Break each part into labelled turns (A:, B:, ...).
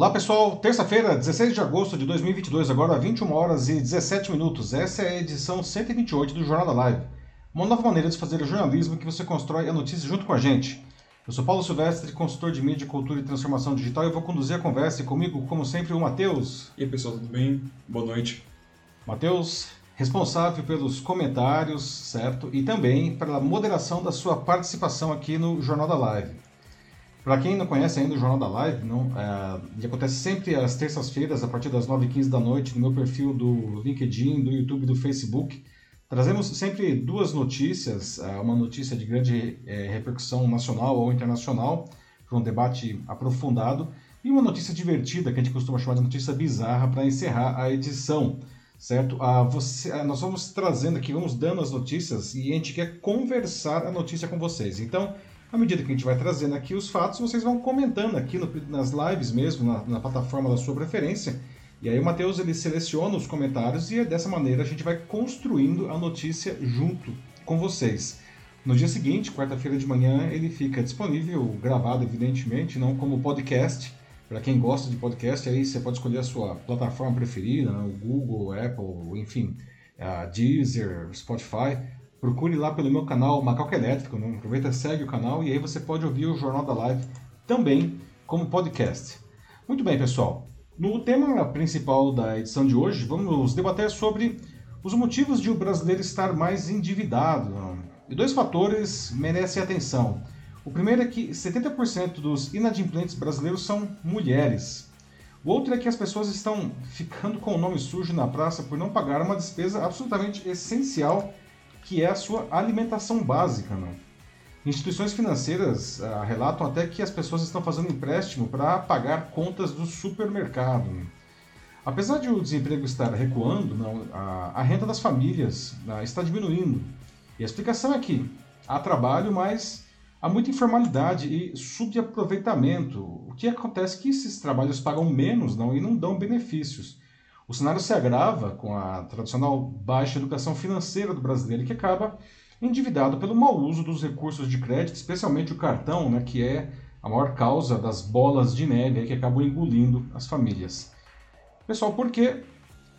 A: Olá pessoal, terça-feira, 16 de agosto de 2022, agora 21 horas e 17 minutos. Essa é a edição 128 do Jornal da Live. Uma nova maneira de fazer jornalismo que você constrói a notícia junto com a gente. Eu sou Paulo Silvestre, consultor de mídia, cultura e transformação digital e vou conduzir a conversa e comigo, como sempre, o Matheus.
B: E aí pessoal, tudo bem? Boa noite.
A: Matheus, responsável pelos comentários, certo? E também pela moderação da sua participação aqui no Jornal da Live. Para quem não conhece ainda o Jornal da Live, não, é, ele acontece sempre às terças-feiras, a partir das 9h15 da noite, no meu perfil do LinkedIn, do YouTube do Facebook. Trazemos sempre duas notícias, é, uma notícia de grande é, repercussão nacional ou internacional, para um debate aprofundado, e uma notícia divertida, que a gente costuma chamar de notícia bizarra, para encerrar a edição, certo? Ah, você, ah, nós vamos trazendo aqui, vamos dando as notícias e a gente quer conversar a notícia com vocês. Então, à medida que a gente vai trazendo aqui os fatos, vocês vão comentando aqui no, nas lives mesmo, na, na, plataforma da sua preferência. E aí o Matheus ele seleciona os comentários e dessa maneira a gente vai construindo a notícia junto com vocês. No dia seguinte, quarta-feira de manhã, ele fica disponível, gravado evidentemente, não como podcast. Para quem gosta de podcast, aí você pode escolher a sua plataforma preferida, né? o Google, Apple, enfim, a Deezer, Spotify procure lá pelo meu canal Macaco Elétrico, né? aproveita segue o canal e aí você pode ouvir o Jornal da Live também como podcast. Muito bem, pessoal. No tema principal da edição de hoje, vamos debater sobre os motivos de o brasileiro estar mais endividado. E dois fatores merecem atenção. O primeiro é que 70% dos inadimplentes brasileiros são mulheres. O outro é que as pessoas estão ficando com o nome sujo na praça por não pagar uma despesa absolutamente essencial que é a sua alimentação básica. Né? Instituições financeiras ah, relatam até que as pessoas estão fazendo empréstimo para pagar contas do supermercado. Né? Apesar de o desemprego estar recuando, não, a, a, renda das famílias ah, está diminuindo. E a explicação é que há trabalho, mas há muita informalidade e subaproveitamento. O que acontece é que esses trabalhos pagam menos não, e não dão benefícios. O cenário se agrava com a tradicional baixa educação financeira do brasileiro, que acaba endividado pelo mau uso dos recursos de crédito, especialmente o cartão, né, que é a maior causa das bolas de neve que acabam engolindo as famílias. Pessoal, por que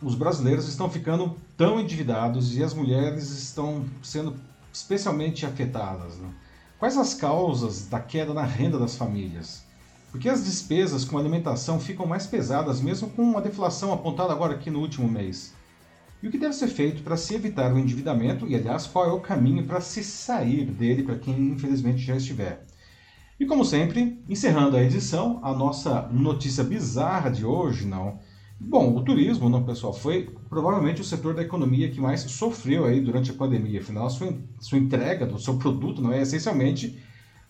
A: os brasileiros estão ficando tão endividados e as mulheres estão sendo especialmente afetadas? Né? Quais as causas da queda na renda das famílias? Porque as despesas com alimentação ficam mais pesadas, mesmo com a deflação apontada agora aqui no último mês. E o que deve ser feito para se evitar o endividamento e, aliás, qual é o caminho para se sair dele para quem infelizmente já estiver. E como sempre, encerrando a edição, a nossa notícia bizarra de hoje, não. Bom, o turismo, não, pessoal, foi provavelmente o setor da economia que mais sofreu aí durante a pandemia. Afinal, sua, sua entrega do seu produto não é essencialmente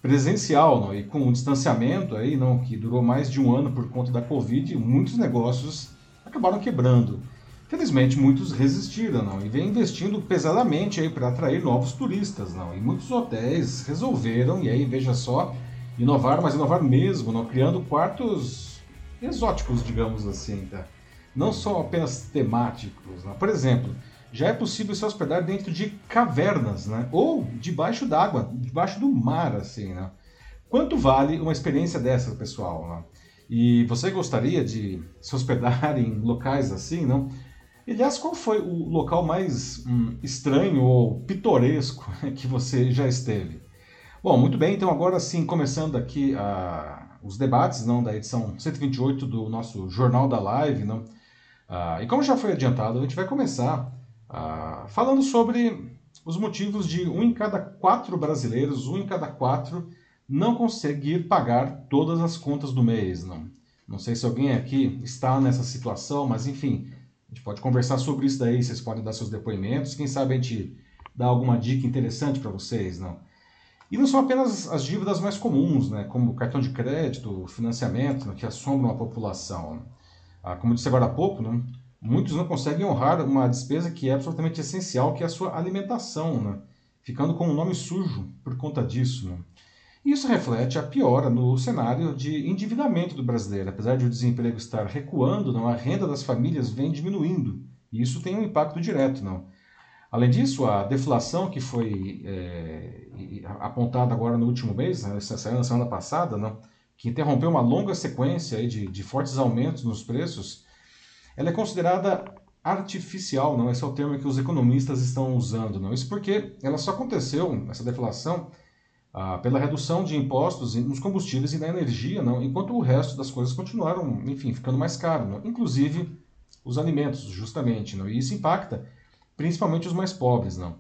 A: presencial não? e com o distanciamento aí, não, que durou mais de um ano por conta da Covid, muitos negócios acabaram quebrando. Felizmente, muitos resistiram não? e vêm investindo pesadamente aí para atrair novos turistas. Não? E muitos hotéis resolveram, e aí veja só, inovar, mas inovar mesmo, não? criando quartos exóticos, digamos assim. Tá? Não só apenas temáticos. Não? Por exemplo, já é possível se hospedar dentro de cavernas, né? Ou debaixo d'água, debaixo do mar, assim, né? Quanto vale uma experiência dessa, pessoal? Né? E você gostaria de se hospedar em locais assim, não? Aliás, qual foi o local mais hum, estranho ou pitoresco que você já esteve? Bom, muito bem, então agora sim, começando aqui uh, os debates não da edição 128 do nosso Jornal da Live. Não? Uh, e como já foi adiantado, a gente vai começar ah, falando sobre os motivos de um em cada quatro brasileiros, um em cada quatro, não conseguir pagar todas as contas do mês. Não, não sei se alguém aqui está nessa situação, mas enfim, a gente pode conversar sobre isso daí, vocês podem dar seus depoimentos, quem sabe a gente dá alguma dica interessante para vocês, não? E não são apenas as dívidas mais comuns, né, como cartão de crédito, financiamento, né, que assombram a população. Ah, como disse agora há pouco, não, muitos não conseguem honrar uma despesa que é absolutamente essencial, que é a sua alimentação, né? ficando com um nome sujo por conta disso. Né? Isso reflete a piora no cenário de endividamento do brasileiro. Apesar de o desemprego estar recuando, não, a renda das famílias vem diminuindo. E isso tem um impacto direto. Não. Além disso, a deflação que foi é, apontada agora no último mês, né, saiu na semana passada, não, que interrompeu uma longa sequência de, de fortes aumentos nos preços, ela é considerada artificial, não? Esse é o termo que os economistas estão usando, não? Isso porque ela só aconteceu, essa deflação, ah, pela redução de impostos nos combustíveis e na energia, não? Enquanto o resto das coisas continuaram, enfim, ficando mais caro, não? Inclusive os alimentos, justamente, não? E isso impacta principalmente os mais pobres, não?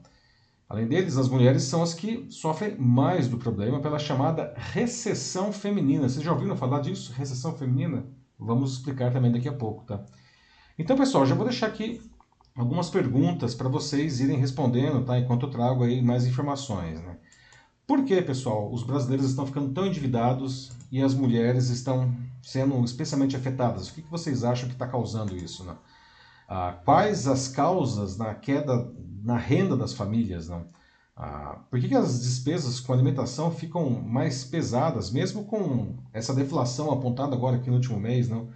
A: Além deles, as mulheres são as que sofrem mais do problema pela chamada recessão feminina. Vocês já ouviram falar disso? Recessão feminina? Vamos explicar também daqui a pouco, tá? Então, pessoal, já vou deixar aqui algumas perguntas para vocês irem respondendo, tá? Enquanto eu trago aí mais informações, né? Por que, pessoal, os brasileiros estão ficando tão endividados e as mulheres estão sendo especialmente afetadas? O que, que vocês acham que está causando isso, né? Ah, quais as causas na queda na renda das famílias, não? Ah, por que, que as despesas com alimentação ficam mais pesadas, mesmo com essa deflação apontada agora aqui no último mês, não?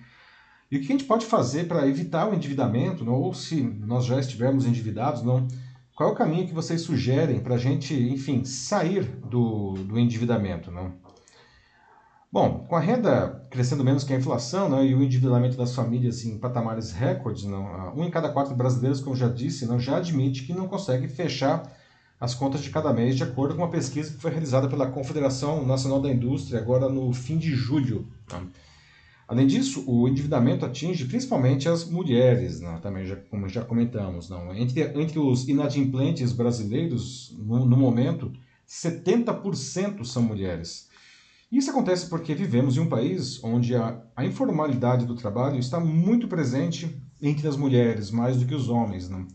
A: E o que a gente pode fazer para evitar o endividamento, não? ou se nós já estivermos endividados, não? Qual é o caminho que vocês sugerem para a gente, enfim, sair do, do endividamento, não? Bom, com a renda crescendo menos que a inflação né, e o endividamento das famílias em patamares recordes, não, um em cada quatro brasileiros, como já disse, não, já admite que não consegue fechar as contas de cada mês, de acordo com uma pesquisa que foi realizada pela Confederação Nacional da Indústria, agora no fim de julho. Né. Além disso, o endividamento atinge principalmente as mulheres, né, também já, como já comentamos. Não? Entre, entre os inadimplentes brasileiros, no, no momento, 70% são mulheres. Isso acontece porque vivemos em um país onde a, a, informalidade do trabalho está muito presente entre as mulheres, mais do que os homens. Não?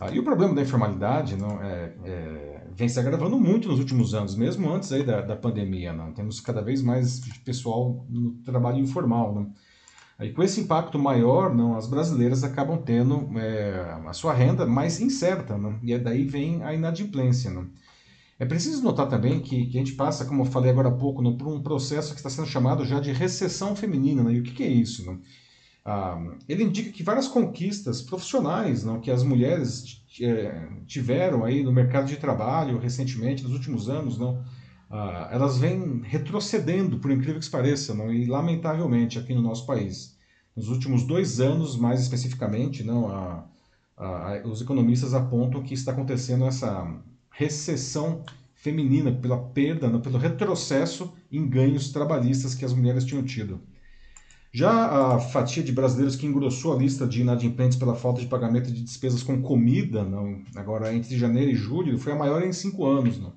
A: Ah, e o problema da informalidade não, é, é, vem se agravando muito nos últimos anos, mesmo antes aí da, da pandemia. Não? Temos cada vez mais pessoal no trabalho informal. Não? Aí, com esse impacto maior, não, as brasileiras acabam tendo é, a sua renda mais incerta, não? e é daí vem a inadimplência. Não? É preciso notar também que, que, a gente passa, como eu falei agora há pouco, não, por um processo que está sendo chamado já de recessão feminina. Não? E o que, que é isso? Não? Ah, ele indica que várias conquistas profissionais não, que as mulheres é, tiveram aí no mercado de trabalho recentemente, nos últimos anos, não, ah, elas vêm retrocedendo, por incrível que pareça, não, e lamentavelmente aqui no nosso país. Nos últimos dois anos, mais especificamente, não, a, a, os economistas apontam que está acontecendo essa recessão feminina pela perda, não, pelo retrocesso em ganhos trabalhistas que as mulheres tinham tido. Já a fatia de brasileiros que engrossou a lista de inadimplentes pela falta de pagamento de despesas com comida, não, agora entre janeiro e julho, foi a maior em cinco anos. Não.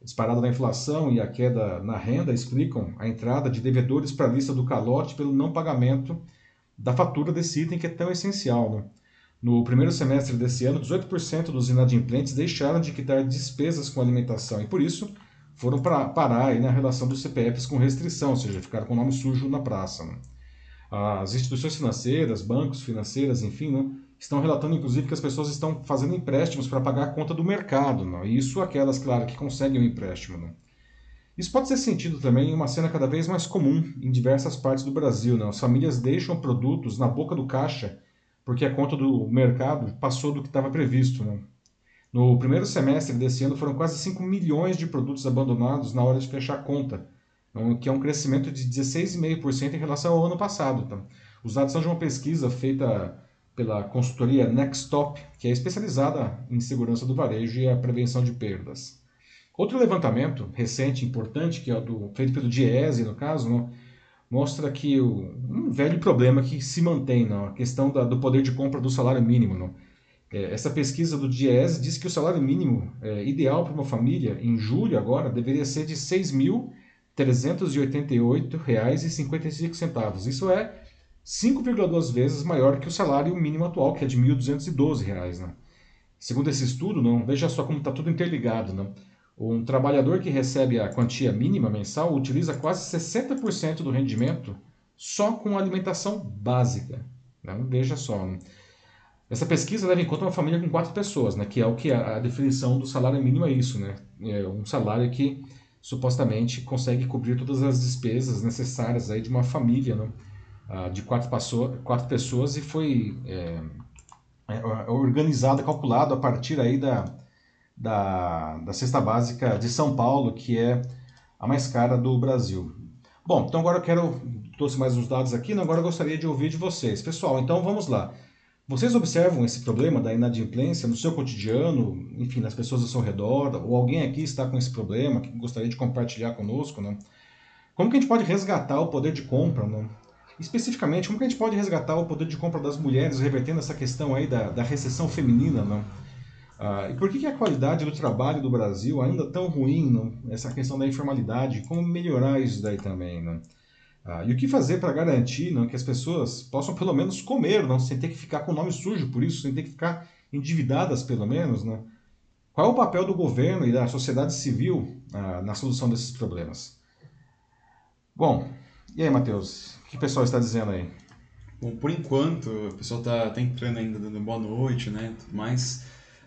A: A disparada da inflação e a queda na renda explicam a entrada de devedores para a lista do calote pelo não pagamento da fatura desse item que é tão essencial. Não. No primeiro semestre desse ano, 18% dos inadimplentes deixaram de quitar despesas com alimentação e, por isso, foram para parar aí na relação dos CPFs com restrição, ou seja, ficaram com o nome sujo na praça. Né? As instituições financeiras, bancos financeiras, enfim, né, estão relatando inclusive que as pessoas estão fazendo empréstimos para pagar a conta do mercado. Né? Isso aquelas, claro, que conseguem o um empréstimo. Né? Isso pode ser sentido também em uma cena cada vez mais comum em diversas partes do Brasil. Né? As famílias deixam produtos na boca do caixa porque a conta do mercado passou do que estava previsto. Né? No primeiro semestre desse ano foram quase 5 milhões de produtos abandonados na hora de fechar a conta que é um crescimento de 16,5% em relação ao ano passado. Tá? Os dados são de uma pesquisa feita pela consultoria Nextop, que é especializada em segurança do varejo e a prevenção de perdas. Outro levantamento recente importante, que é o do, feito pelo Diese, no caso, né, mostra que o, um velho problema que se mantém, não, a questão da, do poder de compra do salário mínimo. Não. É, essa pesquisa do Diese diz que o salário mínimo é, ideal para uma família, em julho agora, deveria ser de 6 mil 388,55. Isso é 5,2 vezes maior que o salário mínimo atual, que é de R$ 1.212. Né? Segundo esse estudo, não, veja só como está tudo interligado. Né? Um trabalhador que recebe a quantia mínima mensal utiliza quase 60% do rendimento só com alimentação básica. Né? Veja só. Né? Essa pesquisa leva em conta uma família com quatro pessoas, né? que é o que a, a definição do salário mínimo é isso. Né? É um salário que supostamente consegue cobrir todas as despesas necessárias aí de uma família né? de quatro, passou, quatro pessoas e foi é, é, organizado, calculado a partir aí da, da, da cesta básica de São Paulo, que é a mais cara do Brasil. Bom, então agora eu quero. Trouxe mais uns dados aqui, né? agora eu gostaria de ouvir de vocês. Pessoal, então vamos lá. Vocês observam esse problema da inadimplência no seu cotidiano, enfim, nas pessoas ao seu redor, ou alguém aqui está com esse problema que gostaria de compartilhar conosco, né? Como que a gente pode resgatar o poder de compra, né? Especificamente, como que a gente pode resgatar o poder de compra das mulheres, revertendo essa questão aí da, da recessão feminina, né? Ah, e por que, que a qualidade do trabalho do Brasil ainda é tão ruim, não? essa questão da informalidade, como melhorar isso daí também, não? Ah, e o que fazer para garantir não, que as pessoas possam pelo menos comer, não, sem ter que ficar com o nome sujo por isso, sem ter que ficar endividadas pelo menos, não? Qual é o papel do governo e da sociedade civil ah, na solução desses problemas? Bom, e aí, Matheus, o que o pessoal está dizendo aí?
B: Bom, por enquanto, o pessoal está tá entrando ainda dando boa noite, né, tudo mais.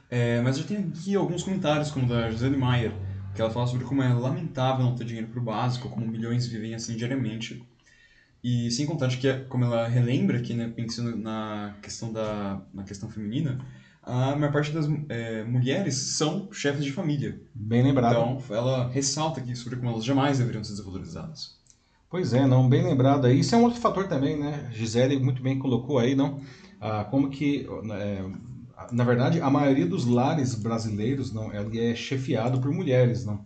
B: É, mas eu tenho aqui alguns comentários, como da Gisele Maier, que ela fala sobre como é lamentável não ter dinheiro para o básico, como milhões vivem assim diariamente. E sem contar de que, como ela relembra aqui, né, pensando na questão, da, na questão feminina, a maior parte das é, mulheres são chefes de família.
A: Bem lembrado.
B: Então, ela ressalta aqui sobre como elas jamais deveriam ser desvalorizadas.
A: Pois é, não, bem lembrado aí. Isso é um outro fator também, né? Gisele muito bem colocou aí, não? Ah, como que é, na verdade, a maioria dos lares brasileiros não é chefiado por mulheres, não.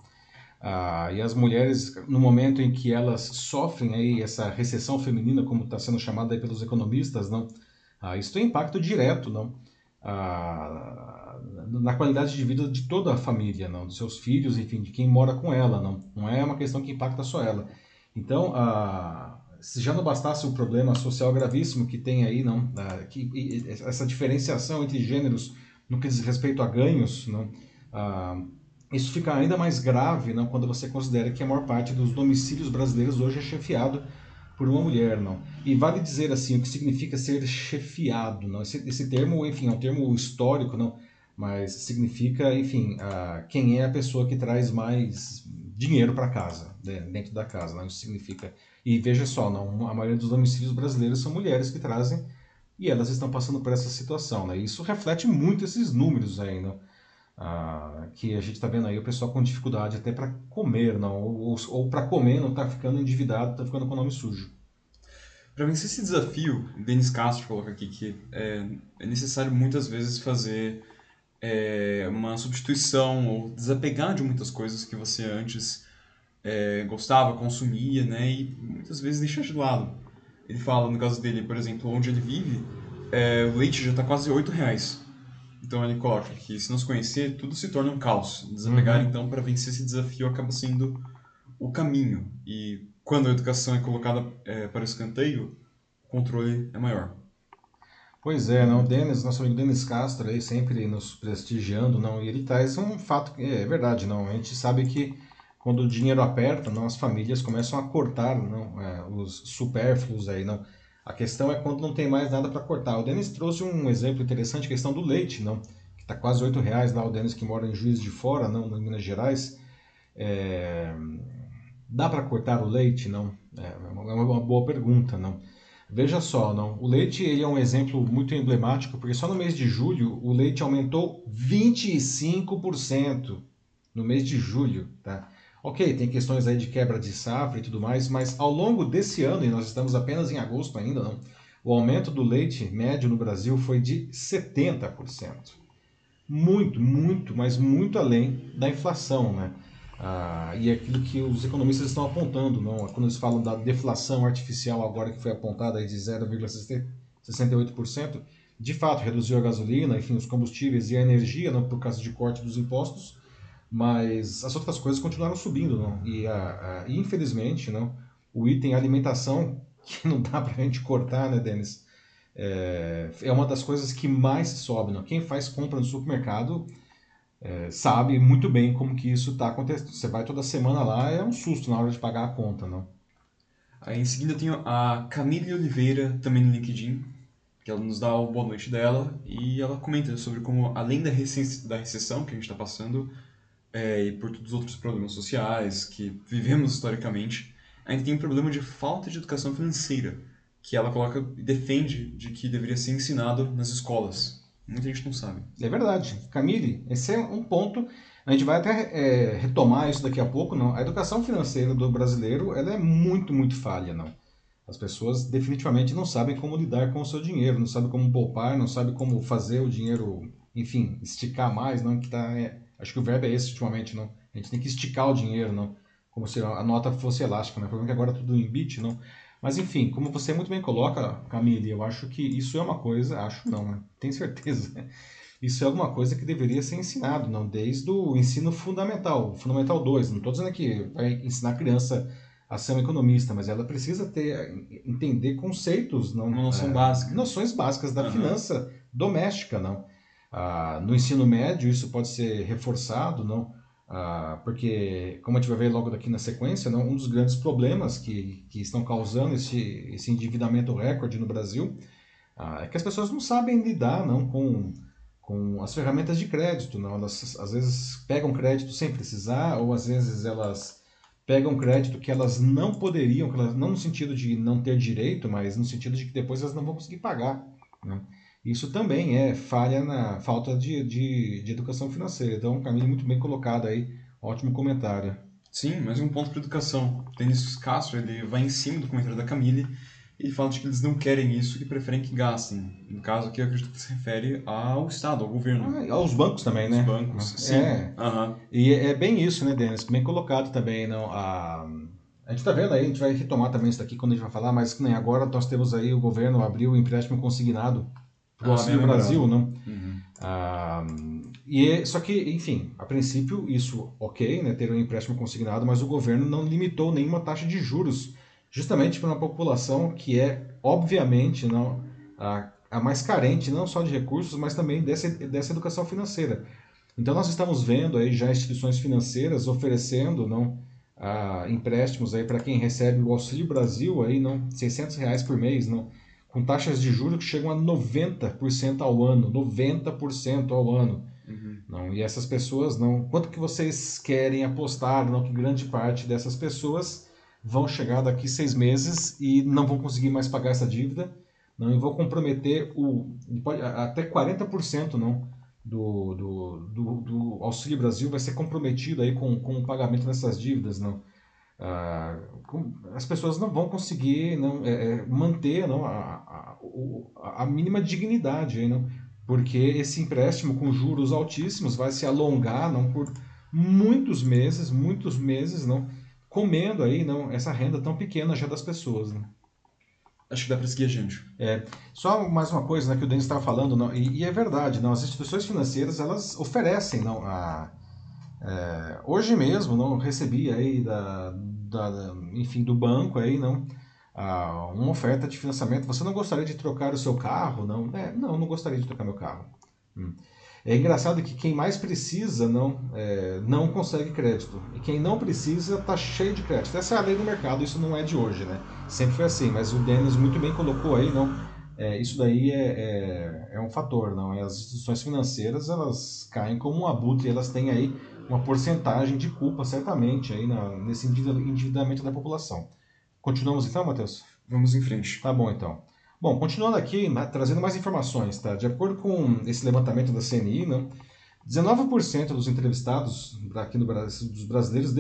A: Ah, e as mulheres, no momento em que elas sofrem aí essa recessão feminina, como está sendo chamada aí pelos economistas, não, ah, isso tem impacto direto, não, ah, na qualidade de vida de toda a família, não, dos seus filhos, enfim, de quem mora com ela, não. Não é uma questão que impacta só ela. Então, a se já não bastasse o problema social gravíssimo que tem aí, não, que, essa diferenciação entre gêneros no que diz respeito a ganhos, não, ah, isso fica ainda mais grave não, quando você considera que a maior parte dos domicílios brasileiros hoje é chefiado por uma mulher, não. E vale dizer assim o que significa ser chefiado, não. Esse, esse termo, enfim, é um termo histórico, não, mas significa, enfim, ah, quem é a pessoa que traz mais dinheiro para casa, né, dentro da casa, não. Isso significa e veja só, não, a maioria dos domicílios brasileiros são mulheres que trazem e elas estão passando por essa situação. Né? Isso reflete muito esses números né? ah, que a gente está vendo aí o pessoal com dificuldade até para comer, não, ou, ou, ou para comer não está ficando endividado, está ficando com o nome sujo.
B: Para vencer esse desafio, Denis Castro coloca aqui que é, é necessário muitas vezes fazer é, uma substituição ou desapegar de muitas coisas que você antes é, gostava, consumia, né? E muitas vezes deixa de lado. Ele fala, no caso dele, por exemplo, onde ele vive, é, o leite já está quase 8 reais. Então ele coloca que se não se conhecer, tudo se torna um caos. Desapegar, uhum. então, para vencer esse desafio acaba sendo o caminho. E quando a educação é colocada é, para o escanteio, o controle é maior.
A: Pois é, não, o Denis, nosso amigo Denis Castro aí sempre nos prestigiando, não, e ele traz um fato, é, é verdade, não, a gente sabe que quando o dinheiro aperta, não, as famílias começam a cortar não, é, os supérfluos aí, não. A questão é quando não tem mais nada para cortar. O Denis trouxe um exemplo interessante, a questão do leite, não, que está quase oito reais lá, o Denis que mora em Juiz de Fora, não, em Minas Gerais. É... Dá para cortar o leite, não? É uma, é uma boa pergunta, não. Veja só, não. O leite ele é um exemplo muito emblemático, porque só no mês de julho o leite aumentou 25% no mês de julho, tá? Ok, tem questões aí de quebra de safra e tudo mais, mas ao longo desse ano, e nós estamos apenas em agosto ainda, não, o aumento do leite médio no Brasil foi de 70%. Muito, muito, mas muito além da inflação, né? Ah, e é aquilo que os economistas estão apontando, não? quando eles falam da deflação artificial agora que foi apontada aí de 0,68%, de fato reduziu a gasolina, enfim, os combustíveis e a energia não, por causa de corte dos impostos, mas as outras coisas continuaram subindo, não? E a, a, infelizmente, não, o item alimentação, que não dá para a gente cortar, né, Denis? É, é uma das coisas que mais sobe, não? Quem faz compra no supermercado é, sabe muito bem como que isso está acontecendo. Você vai toda semana lá, é um susto na hora de pagar a conta, não?
B: Aí em seguida tem a Camille Oliveira, também no LinkedIn, que ela nos dá o boa noite dela e ela comenta sobre como, além da, recessão que a gente está passando, é, e por todos os outros problemas sociais que vivemos historicamente, ainda tem um problema de falta de educação financeira, que ela coloca e defende de que deveria ser ensinado nas escolas. Muita gente não sabe.
A: É verdade. Camille, esse é um ponto. A gente vai até é, retomar isso daqui a pouco, não. A educação financeira do brasileiro ela é muito, muito falha, não. As pessoas definitivamente não sabem como lidar com o seu dinheiro, não sabem como poupar, não sabem como fazer o dinheiro, enfim, esticar mais, não. Que tá, é, acho que o verbo é esse ultimamente, não. A gente tem que esticar o dinheiro, não. Como se a nota fosse elástica, né? O problema é que agora é tudo em bit, não. Mas enfim, como você muito bem coloca, Camille, eu acho que isso é uma coisa, acho não, né? tenho certeza isso é alguma coisa que deveria ser ensinado, não desde o ensino fundamental, fundamental 2. Não estou dizendo que vai ensinar a criança a ser um economista, mas ela precisa ter entender conceitos, não
B: uma noção é, básica,
A: noções básicas da uhum. finança doméstica, não. Ah, no ensino médio isso pode ser reforçado, não, ah, porque como a gente vai ver logo daqui na sequência, não, um dos grandes problemas que, que estão causando esse, esse endividamento recorde no Brasil ah, é que as pessoas não sabem lidar, não, com com as ferramentas de crédito. Não? Elas às vezes pegam crédito sem precisar, ou às vezes elas pegam crédito que elas não poderiam, elas, não no sentido de não ter direito, mas no sentido de que depois elas não vão conseguir pagar. Né? Isso também é falha na falta de, de, de educação financeira. Então, um caminho muito bem colocado aí. Ótimo comentário.
B: Sim, mais um ponto para educação. Denis Castro ele vai em cima do comentário da Camille e falam de que eles não querem isso e preferem que gastem. No caso aqui, eu acredito que se refere ao Estado, ao governo.
A: Ah, aos bancos também, né?
B: Os bancos, sim.
A: É. Uhum. E é, é bem isso, né, Denis? Bem colocado também. Não, a, a gente está vendo aí, a gente vai retomar também isso daqui quando a gente vai falar, mas nem agora nós temos aí, o governo abriu o empréstimo consignado para o ah, Brasil, não? Uhum. Ah, e é, só que, enfim, a princípio isso ok, né, ter um empréstimo consignado, mas o governo não limitou nenhuma taxa de juros justamente para uma população que é, obviamente, não a, a mais carente, não só de recursos, mas também dessa, dessa educação financeira. Então, nós estamos vendo aí já instituições financeiras oferecendo não, a, empréstimos aí para quem recebe o Auxílio Brasil, aí, não, 600 reais por mês, não, com taxas de juros que chegam a 90% ao ano, 90% ao ano. Uhum. Não, e essas pessoas, não, quanto que vocês querem apostar, não, que grande parte dessas pessoas vão chegar daqui seis meses e não vão conseguir mais pagar essa dívida, não, e vão comprometer o, pode, até 40% não, do, do, do, do, Auxílio Brasil vai ser comprometido aí com, com o pagamento dessas dívidas. Não. Ah, as pessoas não vão conseguir não, é, é manter não, a, a, a mínima dignidade, não, porque esse empréstimo com juros altíssimos vai se alongar não, por muitos meses, muitos meses, não, comendo aí não essa renda tão pequena já das pessoas. Né?
B: Acho que dá para seguir gente.
A: É, só mais uma coisa né, que o Denis estava falando, não, e, e, é verdade, não, as instituições financeiras elas oferecem não, a, é, hoje mesmo não recebi aí da, da, da, enfim do banco aí não a, uma oferta de financiamento. Você não gostaria de trocar o seu carro? Não, é, não, não gostaria de trocar meu carro. Hum. É engraçado que quem mais precisa não, é, não consegue crédito. E quem não precisa está cheio de crédito. Essa é a lei do mercado, isso não é de hoje, né? Sempre foi assim, mas o Denis muito bem colocou aí, não? É, isso daí é, é, é, um fator, não? As instituições financeiras, elas caem como um abutre, elas têm aí uma porcentagem de culpa, certamente, aí na, nesse endividamento da população. Continuamos então, Matheus?
B: Vamos em frente.
A: Tá bom, então. Bom, continuando aqui, né, trazendo mais informações, tá? De acordo com esse levantamento da CNI, né, 19% dos entrevistados aqui no Brasil, dos brasileiros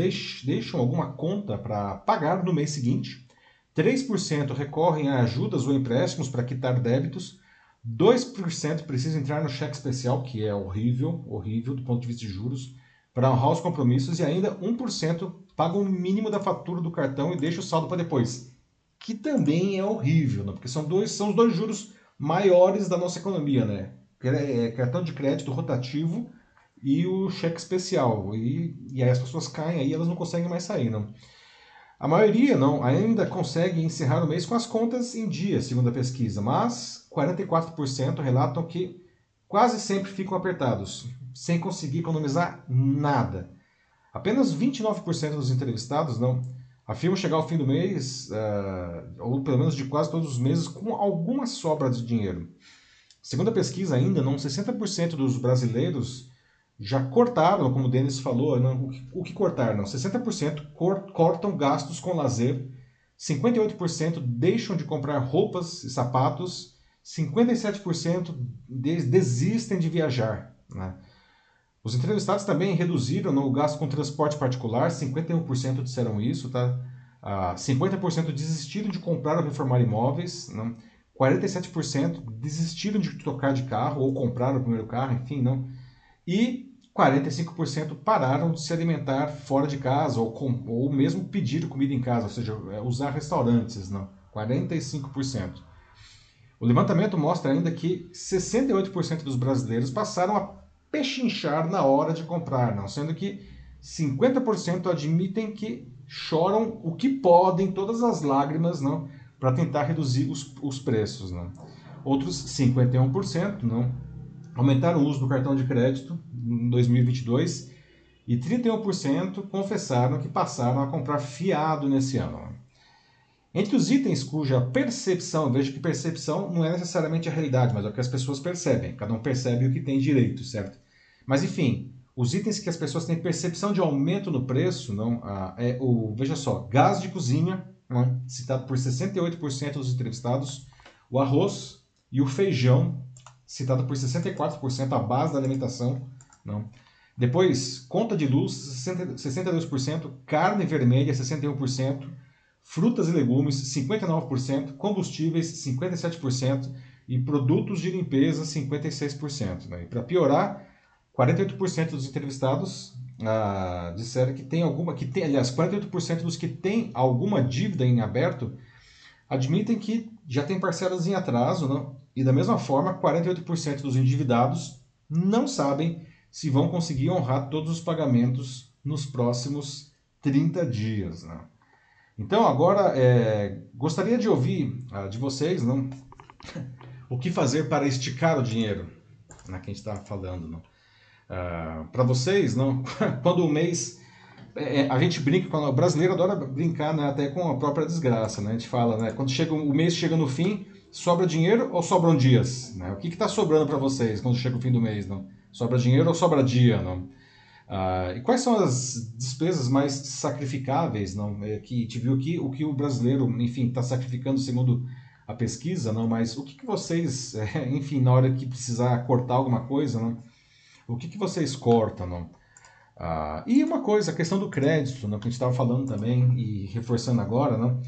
A: deixam alguma conta para pagar no mês seguinte, 3% recorrem a ajudas ou empréstimos para quitar débitos, 2% precisam entrar no cheque especial, que é horrível, horrível do ponto de vista de juros, para honrar os compromissos, e ainda 1% pagam o mínimo da fatura do cartão e deixam o saldo para depois que também é horrível, né? porque são, dois, são os dois juros maiores da nossa economia, né? É cartão de crédito rotativo e o cheque especial. E, e aí as pessoas caem aí elas não conseguem mais sair, não. A maioria não ainda consegue encerrar o mês com as contas em dia, segundo a pesquisa, mas 44% relatam que quase sempre ficam apertados, sem conseguir economizar nada. Apenas 29% dos entrevistados não Afirmo chegar ao fim do mês, uh, ou pelo menos de quase todos os meses, com alguma sobra de dinheiro. Segundo a pesquisa, ainda não 60% dos brasileiros já cortaram, como o Denis falou, não, o, que, o que cortaram? 60% cor, cortam gastos com lazer, 58% deixam de comprar roupas e sapatos, 57% desistem de viajar. Né? Os entrevistados também reduziram no gasto com transporte particular, 51% disseram isso, tá? Ah, 50% desistiram de comprar ou reformar imóveis, não? 47% desistiram de trocar de carro ou comprar o primeiro carro, enfim, não. E 45% pararam de se alimentar fora de casa ou, com, ou mesmo pedir comida em casa, ou seja, é, usar restaurantes, não. 45%. O levantamento mostra ainda que 68% dos brasileiros passaram a pechinchar na hora de comprar, não, sendo que 50% admitem que choram o que podem, todas as lágrimas, não, para tentar reduzir os, os preços, não. Outros 51% não aumentaram o uso do cartão de crédito em 2022 e 31% confessaram que passaram a comprar fiado nesse ano. Entre os itens cuja percepção, veja que percepção não é necessariamente a realidade, mas é o que as pessoas percebem. Cada um percebe o que tem direito, certo? Mas enfim, os itens que as pessoas têm percepção de aumento no preço, não, ah, é o, veja só, gás de cozinha, não, citado por 68% dos entrevistados, o arroz e o feijão, citado por 64% a base da alimentação, não. Depois, conta de luz, 62%, carne vermelha, 61%, frutas e legumes, 59%, combustíveis, 57% e produtos de limpeza, 56%. Né? E para piorar, 48% dos entrevistados ah, disseram que tem alguma, que tem, aliás, 48% dos que têm alguma dívida em aberto admitem que já tem parcelas em atraso, não? e da mesma forma, 48% dos endividados não sabem se vão conseguir honrar todos os pagamentos nos próximos 30 dias. Né? Então, agora, é, gostaria de ouvir ah, de vocês não? o que fazer para esticar o dinheiro, né, que a gente está falando. Não? Ah, para vocês, não? quando o mês. É, é, a gente brinca, o brasileiro adora brincar né, até com a própria desgraça. Né? A gente fala, né, quando chega, o mês chega no fim, sobra dinheiro ou sobram dias? Né? O que está sobrando para vocês quando chega o fim do mês? Não? Sobra dinheiro ou sobra dia? Não? Ah, e quais são as despesas mais sacrificáveis, não? É, que te viu aqui o que o brasileiro, enfim, está sacrificando segundo a pesquisa, não? Mas o que, que vocês, é, enfim, na hora que precisar cortar alguma coisa, não? O que, que vocês cortam, não? Ah, e uma coisa, a questão do crédito, não? que a gente estava falando também e reforçando agora, não?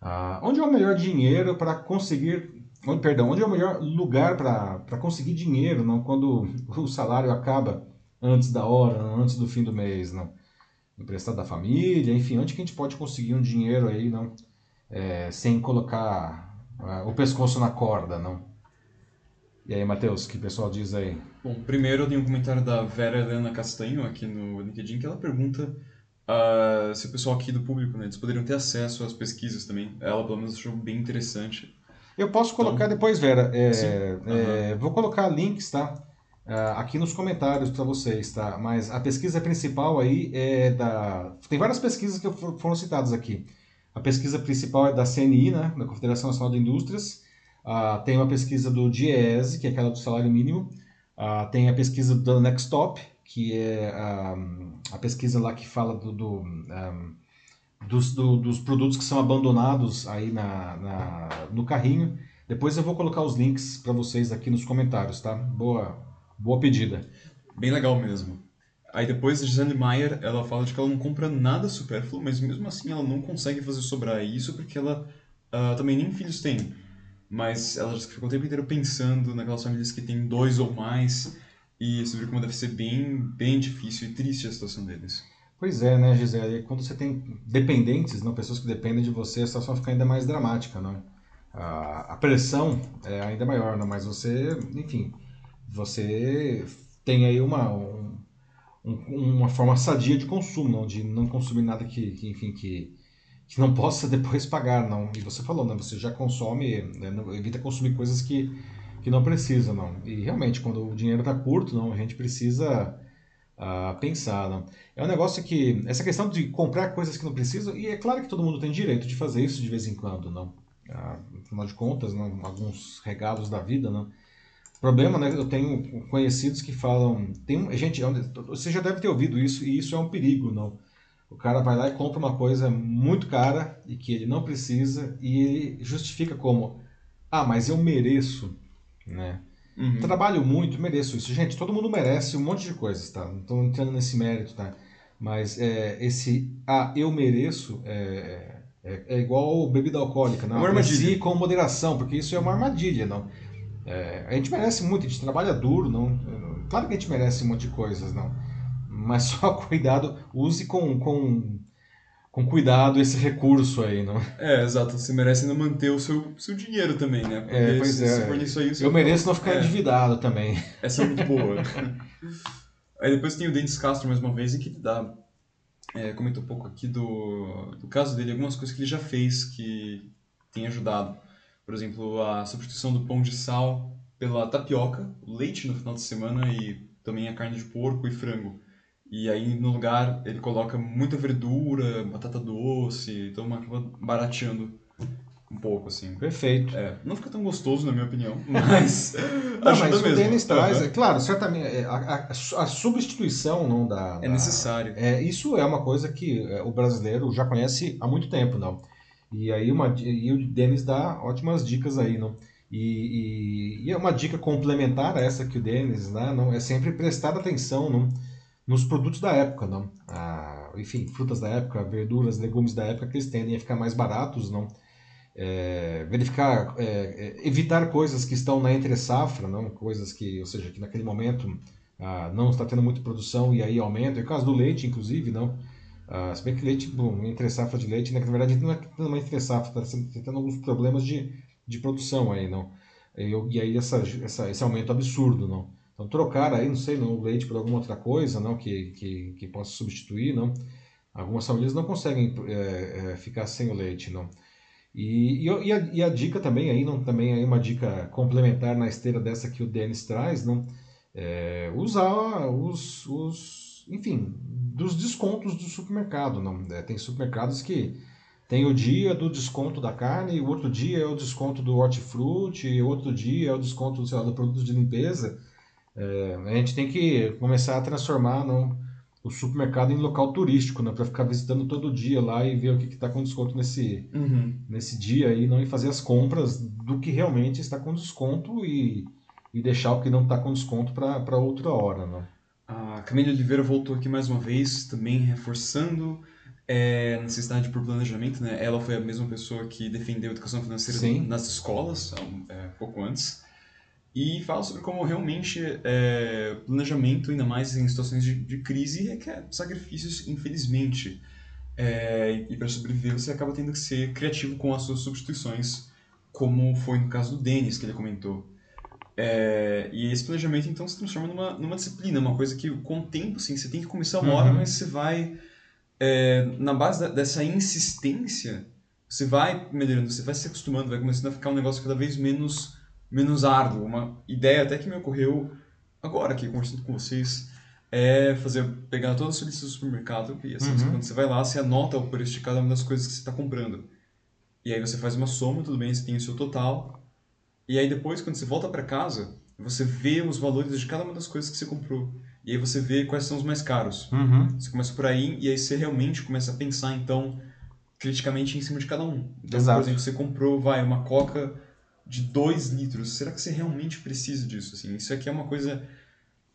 A: Ah, onde é o melhor dinheiro para conseguir, perdão, onde é o melhor lugar para conseguir dinheiro, não? Quando o salário acaba antes da hora, antes do fim do mês, não. Emprestado da família, enfim, onde que a gente pode conseguir um dinheiro aí, não? É, sem colocar uh, o pescoço na corda, não? E aí, Matheus, que o pessoal diz aí?
B: Bom, primeiro eu tenho um comentário da Vera Helena Castanho aqui no LinkedIn, que ela pergunta uh, se o pessoal aqui do público, né, eles poderiam ter acesso às pesquisas também. Ela, pelo menos, achou bem interessante.
A: Eu posso colocar então, depois, Vera. É, uhum. Vou colocar links, tá? Uh, aqui nos comentários para vocês, tá? Mas a pesquisa principal aí é da. Tem várias pesquisas que foram citadas aqui. A pesquisa principal é da CNI, né? Da Confederação Nacional de Indústrias. Uh, tem uma pesquisa do DIEESE, que é aquela do salário mínimo. Uh, tem a pesquisa do Nextop, que é a pesquisa lá que fala do, do um, dos, do, dos produtos que são abandonados aí na, na, no carrinho. Depois eu vou colocar os links para vocês aqui nos comentários, tá? Boa, Boa pedida.
B: Bem legal mesmo. Aí depois a Gisele Maier, ela fala de que ela não compra nada supérfluo, mas mesmo assim ela não consegue fazer sobrar isso porque ela uh, também nem filhos tem. Mas ela já ficou o tempo inteiro pensando naquelas famílias que têm dois ou mais e você vê como deve ser bem, bem difícil e triste a situação deles.
A: Pois é, né, Gisele? Quando você tem dependentes, não, pessoas que dependem de você, a situação fica ainda mais dramática, não? A, a pressão é ainda maior, não? Mas você, enfim, você tem aí uma, um, uma forma sadia de consumo, não, de não consumir nada que, que enfim, que, que não possa depois pagar, não. E você falou, né, você já consome, né, evita consumir coisas que, que não precisa, não. E realmente, quando o dinheiro está curto, não, a gente precisa uh, pensar, não. É um negócio que, essa questão de comprar coisas que não precisam, e é claro que todo mundo tem direito de fazer isso de vez em quando, não. Uh, afinal de contas, não, alguns regalos da vida, não problema, né? Eu tenho conhecidos que falam, tem gente, você já deve ter ouvido isso e isso é um perigo, não? O cara vai lá e compra uma coisa muito cara e que ele não precisa e ele justifica como, ah, mas eu mereço, né? Uhum. Trabalho muito, mereço isso. Gente, todo mundo merece um monte de coisas, tá? Não estou entrando nesse mérito, tá? Mas é, esse ah, eu mereço é, é, é igual bebida alcoólica, não? É uma armadilha. com moderação, porque isso é uma armadilha, não? É, a gente merece muito, a gente trabalha duro, não? Claro que a gente merece um monte de coisas, não? Mas só cuidado, use com, com, com cuidado esse recurso aí, não?
B: É, exato. Você merece ainda manter o seu, seu dinheiro também, né?
A: Porque é, pois se, é. Se for nisso aí, Eu mereço não ficar é. endividado também.
B: Essa é muito boa. aí depois tem o Denis Castro mais uma vez, em que dá é, comentou um pouco aqui do, do caso dele, algumas coisas que ele já fez que tem ajudado. Por exemplo, a substituição do pão de sal pela tapioca, leite no final de semana e também a carne de porco e frango. E aí no lugar ele coloca muita verdura, batata doce, então acaba barateando um pouco, assim.
A: Perfeito.
B: É, não fica tão gostoso, na minha opinião, mas não,
A: ajuda mas mesmo. o Denis traz, é claro, certamente, é, a, a, a, substituição não da...
B: É necessário.
A: É, isso é uma coisa que é, o brasileiro já conhece há muito tempo, não. E aí uma, e o Denis dá ótimas dicas aí, não. E, e, e, é uma dica complementar a essa que o Denis dá, não, é sempre prestar atenção, não, nos produtos da época, não. Ah, enfim, frutas da época, verduras, legumes da época que eles tendem a ficar mais baratos, não é, verificar, é, é, evitar coisas que estão na entre safra, não coisas que, ou seja, que naquele momento ah, não está tendo muita produção e aí aumenta. É o caso do leite, inclusive, não. Ah, se bem que leite, bom, entre safra de leite, né, que na verdade não é uma entre safra, está tendo alguns problemas de, de produção aí, não. E, e aí essa, essa, esse aumento absurdo, não. Então trocar aí, não sei, não, o leite por alguma outra coisa, não, que, que, que possa substituir, não. Algumas famílias não conseguem é, é, ficar sem o leite, não. E, e, a, e, a, dica também, aí, não, também aí uma dica complementar na esteira dessa que o Denis traz, não, é usar os, os, enfim, dos descontos do supermercado. Não, é, tem supermercados que tem o dia do desconto da carne, o outro dia é o desconto do hortifruti, outro dia é o desconto sei lá, do produto de limpeza. É, a gente tem que começar a transformar não, o supermercado em local turístico, né? Para ficar visitando todo dia lá e ver o que está com desconto nesse, uhum. nesse dia e não ir fazer as compras do que realmente está com desconto e, e deixar o que não está com desconto para outra hora, né?
B: A Camila Oliveira voltou aqui mais uma vez, também reforçando é, necessidade por planejamento, né? Ela foi a mesma pessoa que defendeu a educação financeira Sim. nas escolas, é, pouco antes e fala sobre como realmente é, planejamento, ainda mais em situações de, de crise, requer sacrifícios, infelizmente. É, e para sobreviver você acaba tendo que ser criativo com as suas substituições, como foi no caso do Denis, que ele comentou. É, e esse planejamento então se transforma numa, numa disciplina, uma coisa que com o tempo assim, você tem que começar uma hora, uhum. mas você vai, é, na base da, dessa insistência, você vai melhorando, você vai se acostumando, vai começando a ficar um negócio cada vez menos menos árduo. Uma ideia até que me ocorreu agora aqui, conversando com vocês, é fazer, pegar toda a sua lista do supermercado e assim, uhum. quando você vai lá, você anota o preço de cada uma das coisas que você está comprando. E aí você faz uma soma, tudo bem, você tem o seu total. E aí depois, quando você volta para casa, você vê os valores de cada uma das coisas que você comprou. E aí você vê quais são os mais caros.
A: Uhum.
B: Você começa por aí e aí você realmente começa a pensar, então, criticamente em cima de cada um. Então,
A: Exato.
B: por exemplo, você comprou, vai, uma coca de 2 litros. Será que você realmente precisa disso? Assim, isso aqui é uma coisa.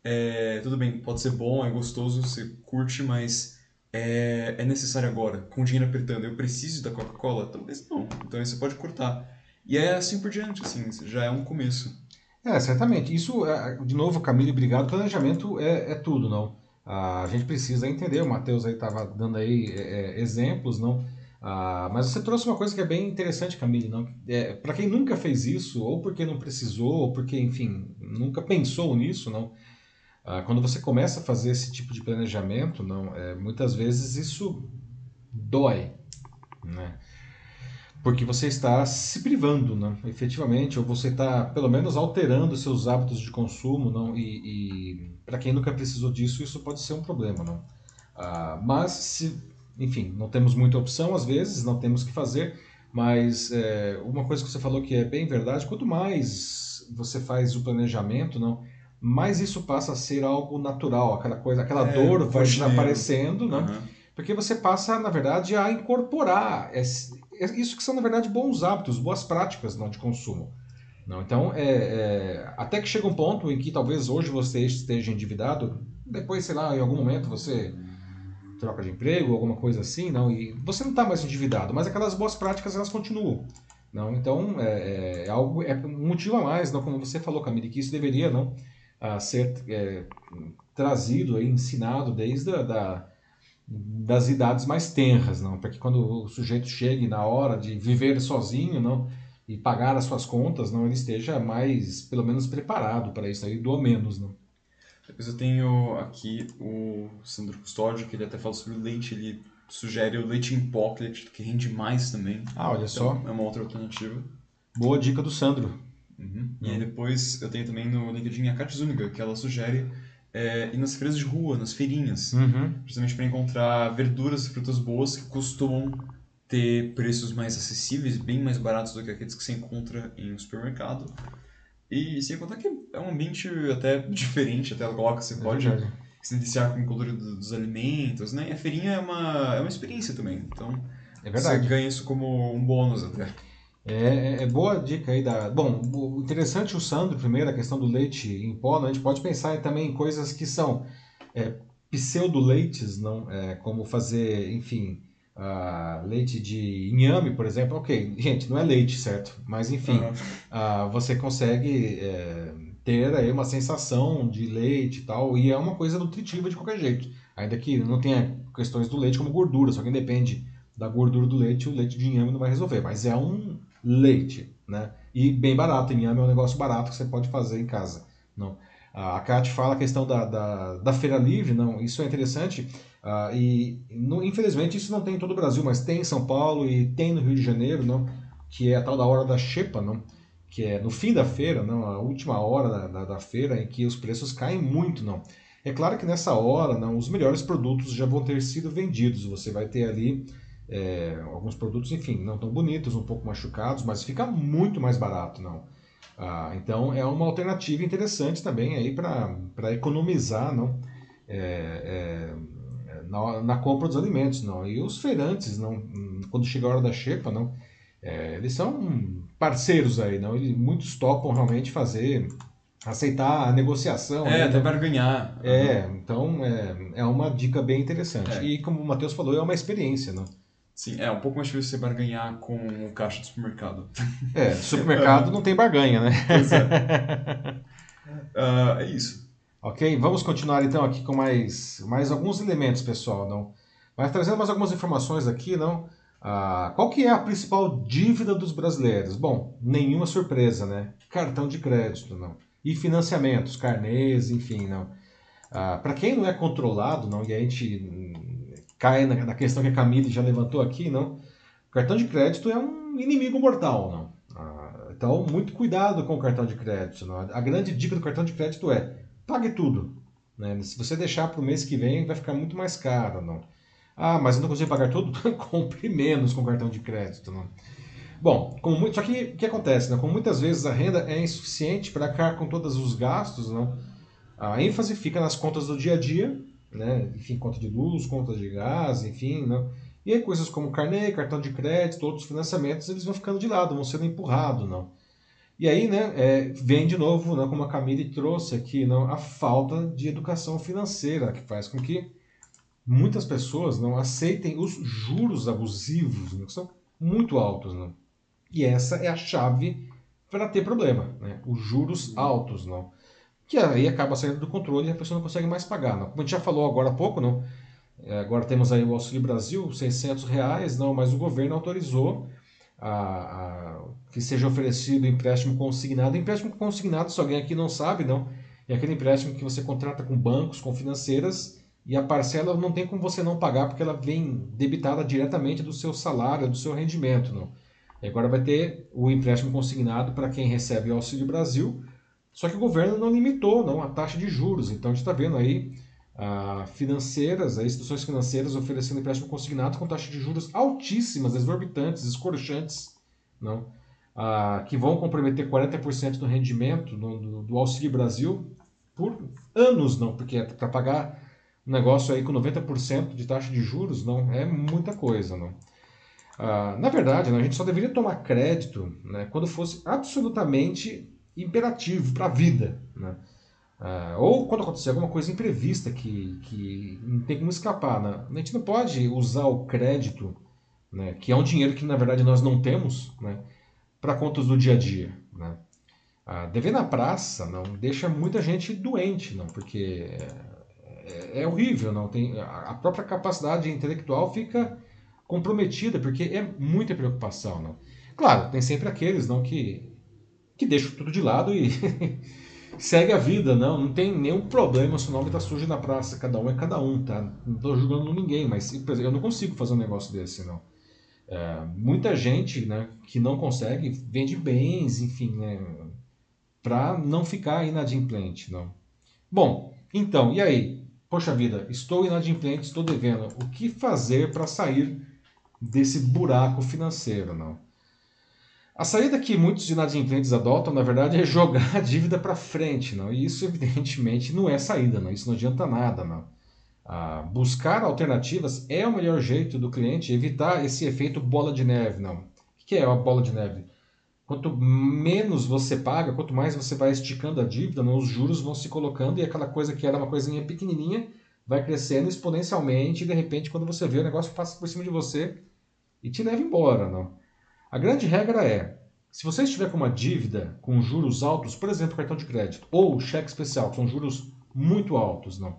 B: É, tudo bem, pode ser bom, é gostoso, você curte, mas é, é necessário agora, com o dinheiro apertando. Eu preciso da Coca-Cola? Talvez não. Então aí você pode cortar. E é assim por diante, assim, já é um começo.
A: É, certamente. Isso, é, de novo, Camille, obrigado. Planejamento é, é tudo, não? A gente precisa entender, o Matheus aí estava dando aí é, é, exemplos, não? Ah, mas você trouxe uma coisa que é bem interessante, Camille. Não? É, Para quem nunca fez isso, ou porque não precisou, ou porque, enfim, nunca pensou nisso, não. Ah, quando você começa a fazer esse tipo de planejamento, não, é, muitas vezes isso dói, né? Porque você está se privando, não, efetivamente, ou você está pelo menos alterando seus hábitos de consumo, não. E, e para quem nunca precisou disso, isso pode ser um problema, não. Ah, mas se enfim, não temos muita opção às vezes, não temos que fazer, mas é, uma coisa que você falou que é bem verdade, quanto mais você faz o planejamento, não, mais isso passa a ser algo natural, aquela coisa, aquela é, dor vai desaparecendo, né? Uhum. Porque você passa, na verdade, a incorporar esse, isso que são, na verdade, bons hábitos, boas práticas não, de consumo. Não, então, é, é, até que chega um ponto em que talvez hoje você esteja endividado, depois, sei lá, em algum momento você troca de emprego, alguma coisa assim, não, e você não está mais endividado, mas aquelas boas práticas elas continuam. Não, então é, é, é algo é um motivo a mais, não como você falou, Camille, que isso deveria não a ser é, trazido, aí, ensinado desde a, da, das idades mais tenras, não, para que quando o sujeito chegue na hora de viver sozinho, não, e pagar as suas contas, não, ele esteja mais, pelo menos preparado para isso aí, do menos, não.
B: Depois eu tenho aqui o Sandro Custódio, que ele até fala sobre o leite, ele sugere o leite em pó, que, que rende mais também.
A: Ah, olha
B: então,
A: só.
B: É uma outra alternativa.
A: Boa dica do Sandro.
B: Uhum. E aí depois eu tenho também no LinkedIn a Kátia Zúñiga, que ela sugere é, ir nas feiras de rua, nas feirinhas,
A: uhum.
B: justamente para encontrar verduras e frutas boas que costumam ter preços mais acessíveis, bem mais baratos do que aqueles que se encontra em um supermercado. E sem contar que é um ambiente até diferente, até ela coloca, você é pode verdade. se iniciar com o colorido dos alimentos, né? E a feirinha é uma, é uma experiência também, então
A: é verdade.
B: você ganha isso como um bônus até.
A: É, é, é boa dica aí da. Bom, o interessante o Sandro, primeiro, a questão do leite em pó, né? a gente pode pensar também em coisas que são é, pseudo-leites, não? É, como fazer, enfim, uh, leite de inhame, por exemplo, ok, gente, não é leite, certo? Mas enfim, uhum. uh, você consegue é, ter aí uma sensação de leite e tal, e é uma coisa nutritiva de qualquer jeito. Ainda que não tenha questões do leite como gordura, só que depende da gordura do leite, o leite de inhame não vai resolver, mas é um leite, né? E bem barato, inhame é um negócio barato que você pode fazer em casa, não? A Kat fala a questão da, da, da feira livre, não, isso é interessante, Uh, e no, infelizmente isso não tem em todo o Brasil, mas tem em São Paulo e tem no Rio de Janeiro, não? que é a tal da hora da xepa, não? que é no fim da feira, não? a última hora da, da, da, feira em que os preços caem muito. não. É claro que nessa hora não, os melhores produtos já vão ter sido vendidos, você vai ter ali é, alguns produtos, enfim, não tão bonitos, um pouco machucados, mas fica muito mais barato. não. Ah, então é uma alternativa interessante também aí para economizar não? É, é, na, na, compra dos alimentos, não. E os feirantes, não, quando chega a hora da xepa, não, é, eles são parceiros aí, não. Eles, muitos topam realmente fazer, aceitar a negociação.
B: É,
A: né,
B: até para ganhar.
A: É, então é, é uma dica bem interessante. É. E como o Matheus falou, é uma experiência, não.
B: Sim, é um pouco mais difícil você barganhar com o caixa do supermercado.
A: É, supermercado não tem barganha, né?
B: Pois é. Uh, é isso.
A: Ok? Vamos continuar então aqui com mais, mais alguns elementos, pessoal. Não? Mas trazendo mais algumas informações aqui, não? Ah, qual que é a principal dívida dos brasileiros? Bom, nenhuma surpresa, né? Cartão de crédito, não. E financiamentos, carnês, enfim, não. Ah, Para quem não é controlado, não, e a gente cai na, na, questão que a Camille já levantou aqui, não. Cartão de crédito é um inimigo mortal, não. Ah, então, muito cuidado com o cartão de crédito. Não? A grande dica do cartão de crédito é pague tudo. Né? Se você deixar para o mês que vem, vai ficar muito mais caro. Não? Ah, mas eu não consigo pagar tudo? Compre menos com cartão de crédito. Não? Bom, muito, só que o que acontece? Né? Como muitas vezes a renda é insuficiente para arcar com todos os gastos, não? a ênfase fica nas contas do dia a dia, né? enfim, conta de luz, conta de gás, enfim. Não? E aí coisas como carnê, cartão de crédito, outros financiamentos, eles vão ficando de lado, vão sendo empurrados. Não? E aí, né, é, vem de novo, né, como a Camille trouxe aqui, não, a falta de educação financeira, que faz com que muitas pessoas não aceitem os juros abusivos, né, que são muito altos. Não? E essa é a chave para ter problema, né? os juros altos. Não? Que aí acaba saindo do controle e a pessoa não consegue mais pagar. Não? Como a gente já falou agora há pouco, não? É, agora temos aí o Auxílio Brasil, 600 reais, não, mas o governo autorizou a, a, que seja oferecido empréstimo consignado. Empréstimo consignado, se alguém aqui não sabe, não, é aquele empréstimo que você contrata com bancos, com financeiras, e a parcela não tem como você não pagar porque ela vem debitada diretamente do seu salário, do seu rendimento. Não. E agora vai ter o empréstimo consignado para quem recebe o Auxílio Brasil, só que o governo não limitou não, a taxa de juros. Então a gente está vendo aí ah, financeiras, as instituições financeiras oferecendo empréstimo consignado com taxas de juros altíssimas, exorbitantes, escorchantes, não? Ah, que vão comprometer 40% do rendimento do, do, do, Auxílio Brasil por anos, não, porque é para pagar um negócio aí com 90% de taxa de juros, não, é muita coisa, não. Ah, na verdade, né, a gente só deveria tomar crédito né, quando fosse absolutamente imperativo para a vida. Né? Ah, ou quando acontecer alguma coisa imprevista que, que não tem como escapar. Né? A gente não pode usar o crédito, né, que é um dinheiro que na verdade nós não temos, né, para contas do dia a dia. Né? Ah, dever na praça não deixa muita gente doente, não, porque é, é horrível, não tem a própria capacidade intelectual fica comprometida, porque é muita preocupação. Não? Claro, tem sempre aqueles não que, que deixam tudo de lado e segue a vida, não, não tem nenhum problema se o nome está sujo na praça, cada um é cada um, tá? Não estou julgando ninguém, mas eu não consigo fazer um negócio desse, não. É, muita gente né, que não consegue vende bens, enfim, né, para não ficar inadimplente, não. Bom, então, e aí? Poxa vida, estou inadimplente, estou devendo. O que fazer para sair desse buraco financeiro, não. A saída que muitos inadimplentes adotam, na verdade, é jogar a dívida para frente, não. E isso, evidentemente, não é saída, não. Isso não adianta nada, não. Ah, buscar alternativas é o melhor jeito do cliente evitar esse efeito bola de neve, não. O que é a bola de neve? Quanto menos você paga, quanto mais você vai esticando a dívida, não, os juros vão se colocando e aquela coisa que era uma coisinha pequenininha vai crescendo exponencialmente e de repente quando você vê o negócio passa por cima de você e te leva embora. Não? A grande regra é, se você estiver com uma dívida com juros altos, por exemplo, cartão de crédito ou cheque especial, que são juros muito altos, não.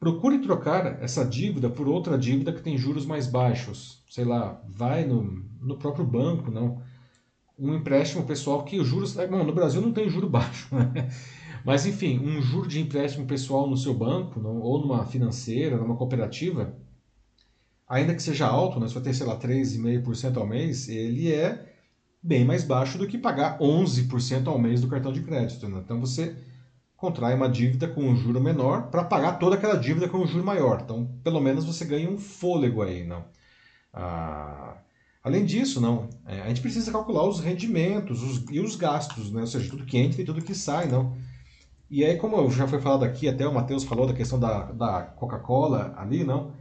A: Procure trocar essa dívida por outra dívida que tem juros mais baixos. Sei lá, vai no, no próprio banco, não. Um empréstimo pessoal que os juros. Bom, no Brasil não tem juro baixo, né? Mas enfim, um juro de empréstimo pessoal no seu banco, não, ou numa financeira, numa cooperativa, ainda que seja alto, né, você vai ter, sei lá, 3,5% ao mês, ele é bem mais baixo do que pagar 11% ao mês do cartão de crédito. Né? Então você contrai uma dívida com um juro menor para pagar toda aquela dívida com um juro maior. Então, pelo menos você ganha um fôlego aí, não? Ah, além disso, não, é, a gente precisa calcular os rendimentos os, e os gastos, né? Ou seja, tudo que entra e tudo que sai, não? E aí, como já foi falado aqui, até o Matheus falou da questão da, da Coca-Cola ali, não?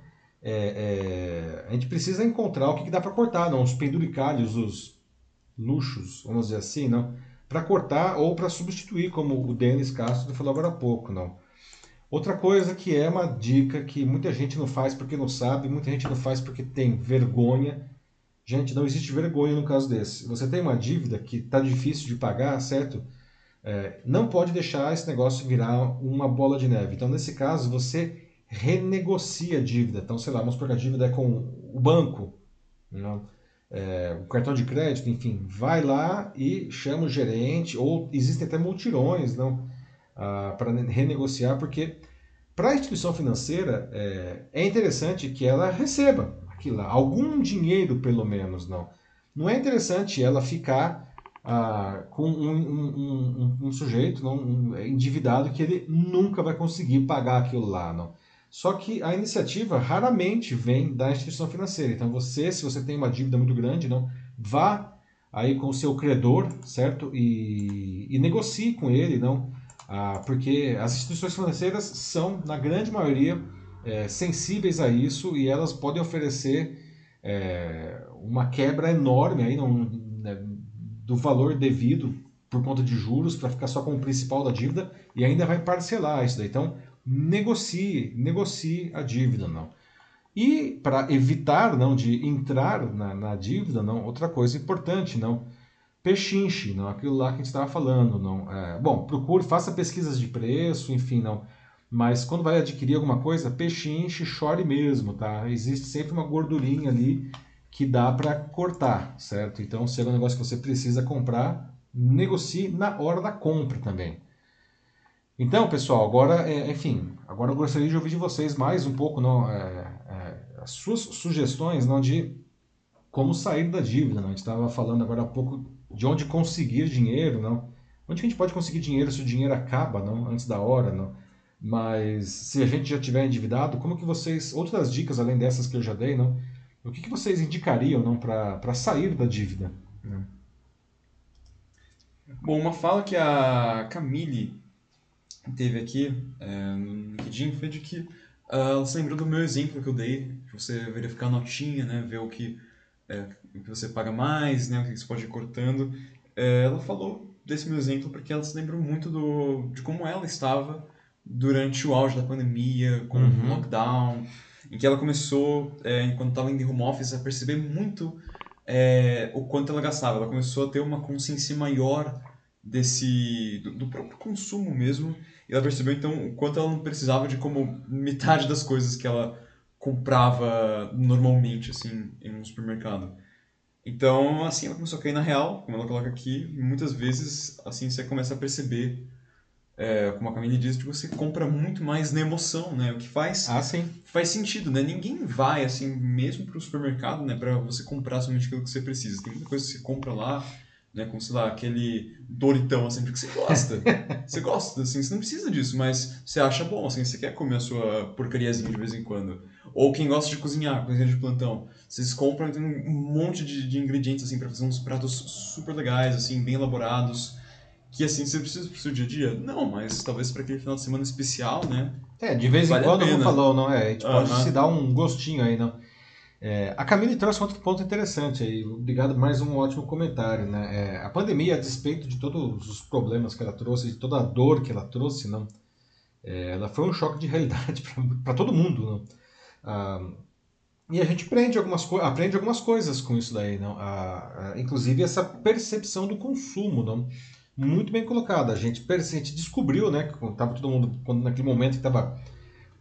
A: É, é, a gente precisa encontrar o que, que dá para cortar, não? Os penduricalhos, os luxos, vamos dizer assim, não? Para cortar ou para substituir, como o Denis Castro falou agora há pouco, não? Outra coisa que é uma dica que muita gente não faz porque não sabe, muita gente não faz porque tem vergonha. Gente, não existe vergonha no caso desse. Você tem uma dívida que está difícil de pagar, certo? É, não pode deixar esse negócio virar uma bola de neve. Então, nesse caso, você renegocia a dívida. Então, sei lá, vamos supor que a dívida é com o banco, não? É, o cartão de crédito, enfim, vai lá e chama o gerente, ou existem até multirões não, ah, para renegociar, porque para a instituição financeira é, é, interessante que ela receba aquilo algum dinheiro pelo menos, não. Não é interessante ela ficar ah, com um, um, um, um sujeito não, endividado que ele nunca vai conseguir pagar aquilo lá, não. Só que a iniciativa raramente vem da instituição financeira. Então você, se você tem uma dívida muito grande, não vá aí com o seu credor, certo? E, e negocie com ele, não? Ah, porque as instituições financeiras são, na grande maioria, é, sensíveis a isso e elas podem oferecer é, uma quebra enorme aí não, né, do valor devido por conta de juros para ficar só com o principal da dívida e ainda vai parcelar isso daí. Então, negocie, negocie a dívida, não. E para evitar não de entrar na, na, dívida, não, outra coisa importante, não, pechinche, não, aquilo lá que a gente estava falando, não. É, bom, procure, faça pesquisas de preço, enfim, não. Mas quando vai adquirir alguma coisa, pechinche, chore mesmo, tá? Existe sempre uma gordurinha ali que dá para cortar, certo? Então, se é um negócio que você precisa comprar, negocie na hora da compra também. Então, pessoal, agora, é, enfim, agora eu gostaria de ouvir de vocês mais um pouco não, é, é, as suas sugestões não, de como sair da dívida. Não? A gente estava falando agora há pouco de onde conseguir dinheiro, não? Onde a gente pode conseguir dinheiro se o dinheiro acaba, não? Antes da hora, não? Mas se a gente já tiver endividado, como que vocês, outras dicas além dessas que eu já dei, não? O que, que vocês indicariam, não, para sair da dívida? Né?
B: Bom, uma fala que a Camille teve aqui é, no LinkedIn foi de que uh, ela se lembrou do meu exemplo que eu dei, de você verificar a notinha, né, ver o que é, o que você paga mais, né, o que você pode ir cortando. É, ela falou desse meu exemplo porque ela se lembrou muito do, de como ela estava durante o auge da pandemia, com uhum. o lockdown, em que ela começou, é, enquanto estava em home office, a perceber muito é, o quanto ela gastava. Ela começou a ter uma consciência maior desse do, do, próprio consumo mesmo. E ela percebeu então o quanto ela não precisava de como metade das coisas que ela comprava normalmente assim em um supermercado. Então, assim, ela começou a cair na real, como ela coloca aqui, muitas vezes assim você começa a perceber é, como a Camille diz, tipo, você compra muito mais na emoção, né? O que faz
A: ah,
B: faz sentido, né? Ninguém vai assim mesmo para o supermercado, né, para você comprar somente aquilo que você precisa. Tem muita coisa que você compra lá, né, como sei lá, aquele Doritão assim, que você gosta. você gosta, assim, você não precisa disso, mas você acha bom, assim, você quer comer a sua porcariazinha de vez em quando. Ou quem gosta de cozinhar, cozinha de plantão. Vocês compram tem um monte de, de ingredientes assim para fazer uns pratos super legais, assim, bem elaborados que assim você precisa pro seu dia a dia? Não, mas talvez para aquele final de semana especial, né?
A: É, de vez vale em quando, como falou, não é? A gente pode se dar um gostinho aí, não. É, a Camille trouxe outro ponto interessante aí. Obrigado, mais um ótimo comentário, né? É, a pandemia, a despeito de todos os problemas que ela trouxe, de toda a dor que ela trouxe, não, é, ela foi um choque de realidade para todo mundo, não. Ah, e a gente aprende algumas, aprende algumas coisas com isso daí, não? Ah, ah, inclusive essa percepção do consumo, não? muito bem colocada. A gente, a gente descobriu, né, que tava todo mundo, naquele momento que estava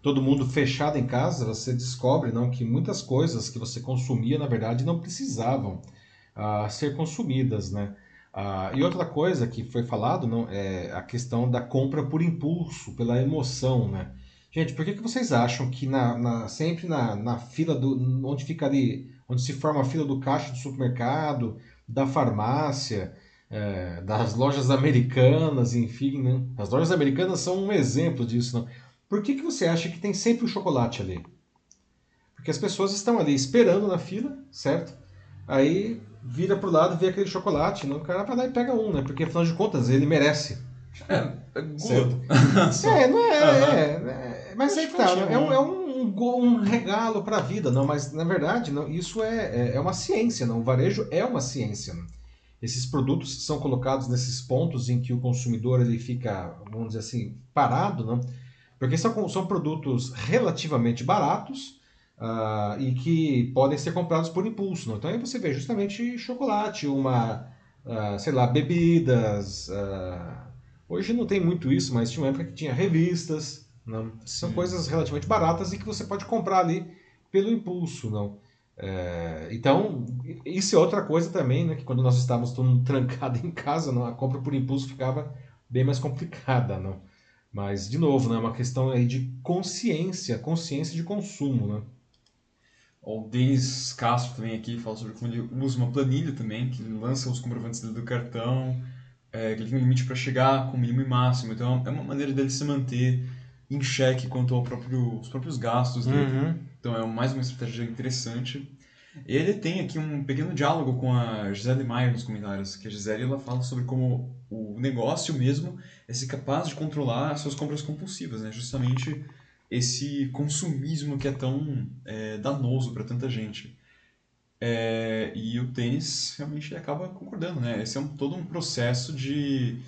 A: todo mundo fechado em casa, você descobre não que muitas coisas que você consumia, na verdade, não precisavam uh, ser consumidas, né? Uh, e outra coisa que foi falado não é a questão da compra por impulso, pela emoção, né? Gente, por que, que vocês acham que na, na sempre na, na fila do onde fica ali, onde se forma a fila do caixa do supermercado, da farmácia, é, das lojas americanas, enfim, né? As lojas americanas são um exemplo disso, não? Por que, que você acha que tem sempre o chocolate ali? Porque as pessoas estão ali esperando na fila, certo? Aí vira pro lado, vê aquele chocolate, não? o cara vai lá e pega um, né? Porque afinal de contas ele merece.
B: É, é gosto.
A: é, não é, uhum. é, é, Mas aí tá, é um, é um, um regalo para a vida, não? Mas na verdade, não, isso é, é, é uma ciência, não? O varejo é uma ciência. Não? esses produtos são colocados nesses pontos em que o consumidor ele fica, vamos dizer assim, parado, não? Porque são, são produtos relativamente baratos uh, e que podem ser comprados por impulso. Não? Então aí você vê justamente chocolate, uma, uh, sei lá, bebidas. Uh, hoje não tem muito isso, mas tinha uma época que tinha revistas. Não? São coisas relativamente baratas e que você pode comprar ali pelo impulso. não é, então, isso é outra coisa também, né? Que quando nós estávamos todo trancado em casa, não, a compra por impulso ficava bem mais complicada, não? Mas, de novo, né, é uma questão aí de consciência, consciência de consumo, né?
B: O Denis Castro também aqui fala sobre como ele usa uma planilha também, que lança os comprovantes dele do cartão, é, que ele tem um limite para chegar com mínimo e máximo. Então, é uma maneira dele se manter em xeque quanto aos próprio, próprios gastos dele. Uhum. Então é mais uma estratégia interessante. Ele tem aqui um pequeno diálogo com a Gisele Maier nos comentários, que a Gisele ela fala sobre como o negócio mesmo é ser capaz de controlar as suas compras compulsivas, né? justamente esse consumismo que é tão é, danoso para tanta gente. É, e o tênis realmente acaba concordando, né? Esse é um, todo um processo de,